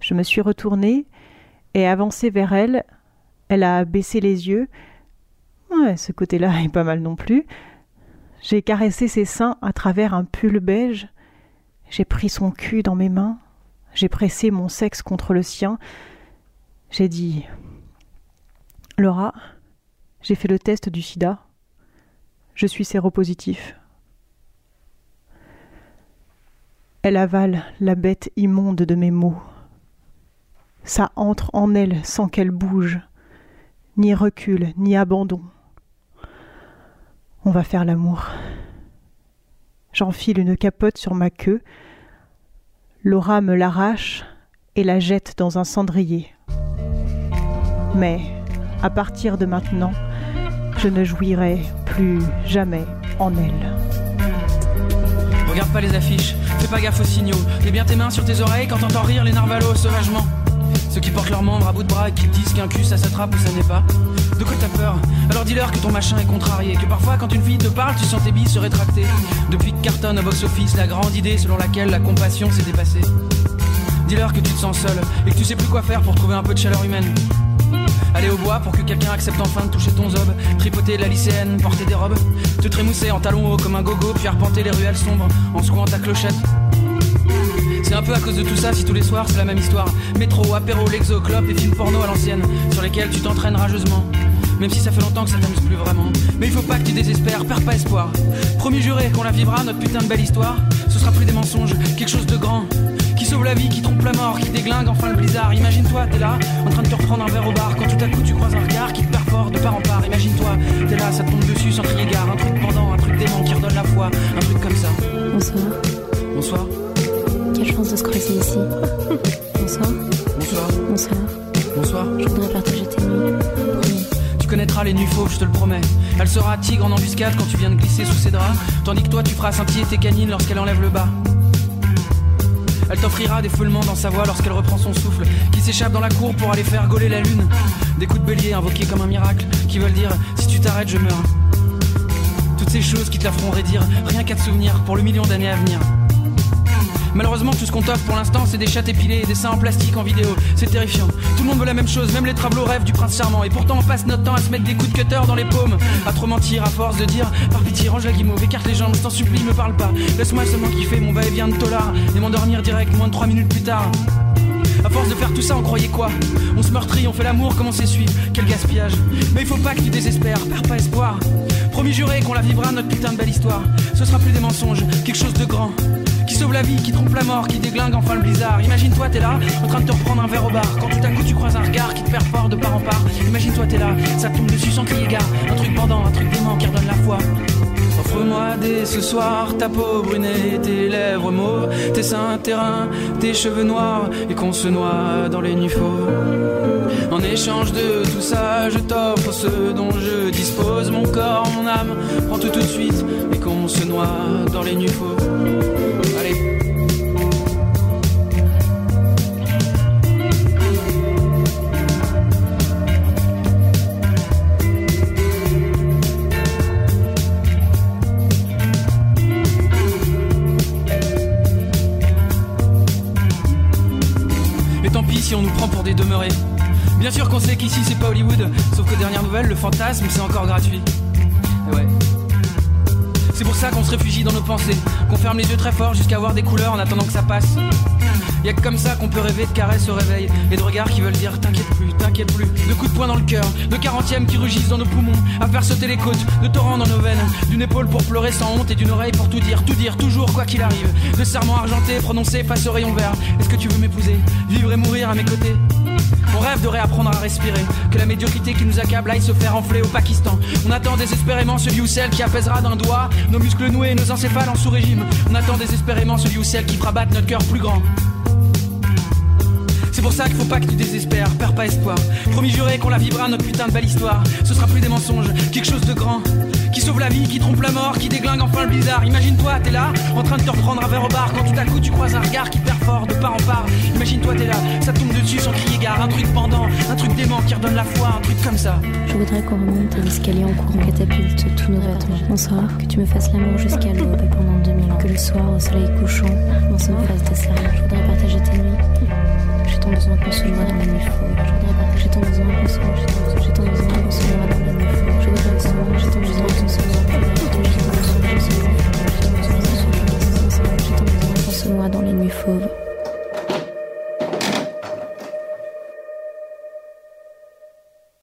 Je me suis retournée et avancé vers elle. Elle a baissé les yeux. Ouais, ce côté-là est pas mal non plus. J'ai caressé ses seins à travers un pull beige. J'ai pris son cul dans mes mains. J'ai pressé mon sexe contre le sien. J'ai dit Laura, j'ai fait le test du sida. Je suis séropositif. Elle avale la bête immonde de mes mots. Ça entre en elle sans qu'elle bouge, ni recul, ni abandon. On va faire l'amour. J'enfile une capote sur ma queue. Laura me l'arrache et la jette dans un cendrier. Mais, à partir de maintenant, je ne jouirai plus jamais en elle. Regarde pas les affiches, fais pas gaffe aux signaux. Mets bien tes mains sur tes oreilles quand t'entends rire les narvalos sauvagement. Ceux qui portent leurs membres à bout de bras et qui disent qu'un cul ça s'attrape ou ça n'est pas. De quoi t'as peur Alors dis-leur que ton machin est contrarié. Que parfois quand une fille te parle, tu sens tes billes se rétracter. Depuis que cartonne au box-office la grande idée selon laquelle la compassion s'est dépassée. Dis-leur que tu te sens seul et que tu sais plus quoi faire pour trouver un peu de chaleur humaine. Aller au bois pour que quelqu'un accepte enfin de toucher ton zob. Tripoter la lycéenne, porter des robes. Te trémousser en talons hauts comme un gogo, puis arpenter les ruelles sombres en secouant ta clochette. C'est un peu à cause de tout ça si tous les soirs c'est la même histoire. Métro, apéro, l'exo, clope et films porno à l'ancienne, sur lesquels tu t'entraînes rageusement. Même si ça fait longtemps que ça t'amuse plus vraiment. Mais il faut pas que tu désespères, perds pas espoir. Promis juré qu'on la vivra, notre putain de belle histoire. Ce sera plus des mensonges, quelque chose de grand. Qui sauve la vie, qui trompe la mort, qui déglingue enfin le blizzard. Imagine-toi, t'es là, en train de te reprendre un verre au bar. Quand tout à coup tu croises un regard qui te perfore de part en part. Imagine-toi, t'es là, ça te tombe dessus sans crier gare. Un truc pendant, un truc dément qui redonne la foi. Un truc comme ça. Bonsoir. Bonsoir. Quelle chance de se croiser ici. Bonsoir. Bonsoir. Bonsoir. Bonsoir. Je voudrais partager tes nuits. Tu connaîtras les nuits fauves, je te le promets. Elle sera tigre en embuscade quand tu viens de glisser sous ses draps, tandis que toi tu feras scintiller tes canines lorsqu'elle enlève le bas. Elle t'offrira des foulements dans sa voix lorsqu'elle reprend son souffle, qui s'échappe dans la cour pour aller faire gauler la lune. Des coups de bélier invoqués comme un miracle, qui veulent dire si tu t'arrêtes, je meurs. Toutes ces choses qui te la feront raidir, rien qu'à te souvenir pour le million d'années à venir. Malheureusement, tout ce qu'on t'offre pour l'instant, c'est des chattes épilées et des seins en plastique en vidéo. C'est terrifiant. Tout le monde veut la même chose, même les tableaux rêvent du prince charmant. Et pourtant, on passe notre temps à se mettre des coups de cutter dans les paumes. À trop mentir, à force de dire Par pitié, range la guimauve, écarte les jambes, je t'en supplie, me parle pas. Laisse-moi seulement kiffer mon va-et-vient de tolard et m'endormir direct moins de 3 minutes plus tard. À force de faire tout ça, on croyait quoi? On se meurtrit, on fait l'amour, comment s'essuie Quel gaspillage Mais il faut pas que tu désespères, perds pas espoir. Promis juré qu'on la vivra, notre putain de belle histoire. Ce sera plus des mensonges, quelque chose de grand. Qui sauve la vie, qui trompe la mort, qui déglingue enfin le blizzard. Imagine-toi, t'es là, en train de te reprendre un verre au bar. Quand tout à coup tu croises un regard qui te perd fort de part en part. Imagine-toi, t'es là, ça tombe dessus sans crier gare. Un truc pendant, un truc dément qui redonne la foi. Offre-moi dès ce soir ta peau brunée, tes lèvres mauves, tes seins terrains, tes cheveux noirs, et qu'on se noie dans les nuits fauves. En échange de tout ça, je t'offre ce dont je dispose, mon corps, mon âme, prends tout tout de suite, et qu'on se noie dans les nuits fauves. Allez. Bien sûr qu'on sait qu'ici c'est pas Hollywood, sauf que dernière nouvelle, le fantasme c'est encore gratuit. C'est pour ça qu'on se réfugie dans nos pensées, qu'on ferme les yeux très fort jusqu'à voir des couleurs en attendant que ça passe. Y'a que comme ça qu'on peut rêver de caresses au réveil et de regards qui veulent dire t'inquiète plus, t'inquiète plus, de coups de poing dans le cœur, de quarantièmes qui rugissent dans nos poumons, à faire sauter les côtes, de torrents dans nos veines, d'une épaule pour pleurer sans honte et d'une oreille pour tout dire, tout dire, toujours quoi qu'il arrive, de serments argentés prononcés face au rayon vert. Est-ce que tu veux m'épouser, vivre et mourir à mes côtés? On rêve de réapprendre à respirer, que la médiocrité qui nous accable aille se faire enfler au Pakistan. On attend désespérément celui ou celle qui apaisera d'un doigt nos muscles noués, nos encéphales en sous-régime. On attend désespérément celui ou celle qui fera battre notre cœur plus grand. C'est pour ça qu'il faut pas que tu désespères, perds pas espoir. Promis juré qu'on la vivra notre putain de belle histoire. Ce sera plus des mensonges, quelque chose de grand. Qui sauve la vie, qui trompe la mort, qui déglingue enfin le blizzard. Imagine-toi, t'es là, en train de te reprendre un verre au bar. Quand tout à coup tu croises un regard qui perd fort de part en part. Imagine-toi, t'es là, ça tombe dessus sans crier gare. Un truc pendant, un truc dément qui redonne la foi, un truc comme ça. Je voudrais qu'on remonte à l'escalier en courant catapulte tous nos vêtements. Bonsoir, que tu me fasses l'amour jusqu'à l'aube pendant 2000 ans. Que le soir, au soleil couchant, on se fasse des serres. Je voudrais partager tes nuits. J'ai tant besoin qu'on se dans la nuit. Je voudrais tant besoin qu'on se. J'ai tant besoin qu'on se la nuit J'ai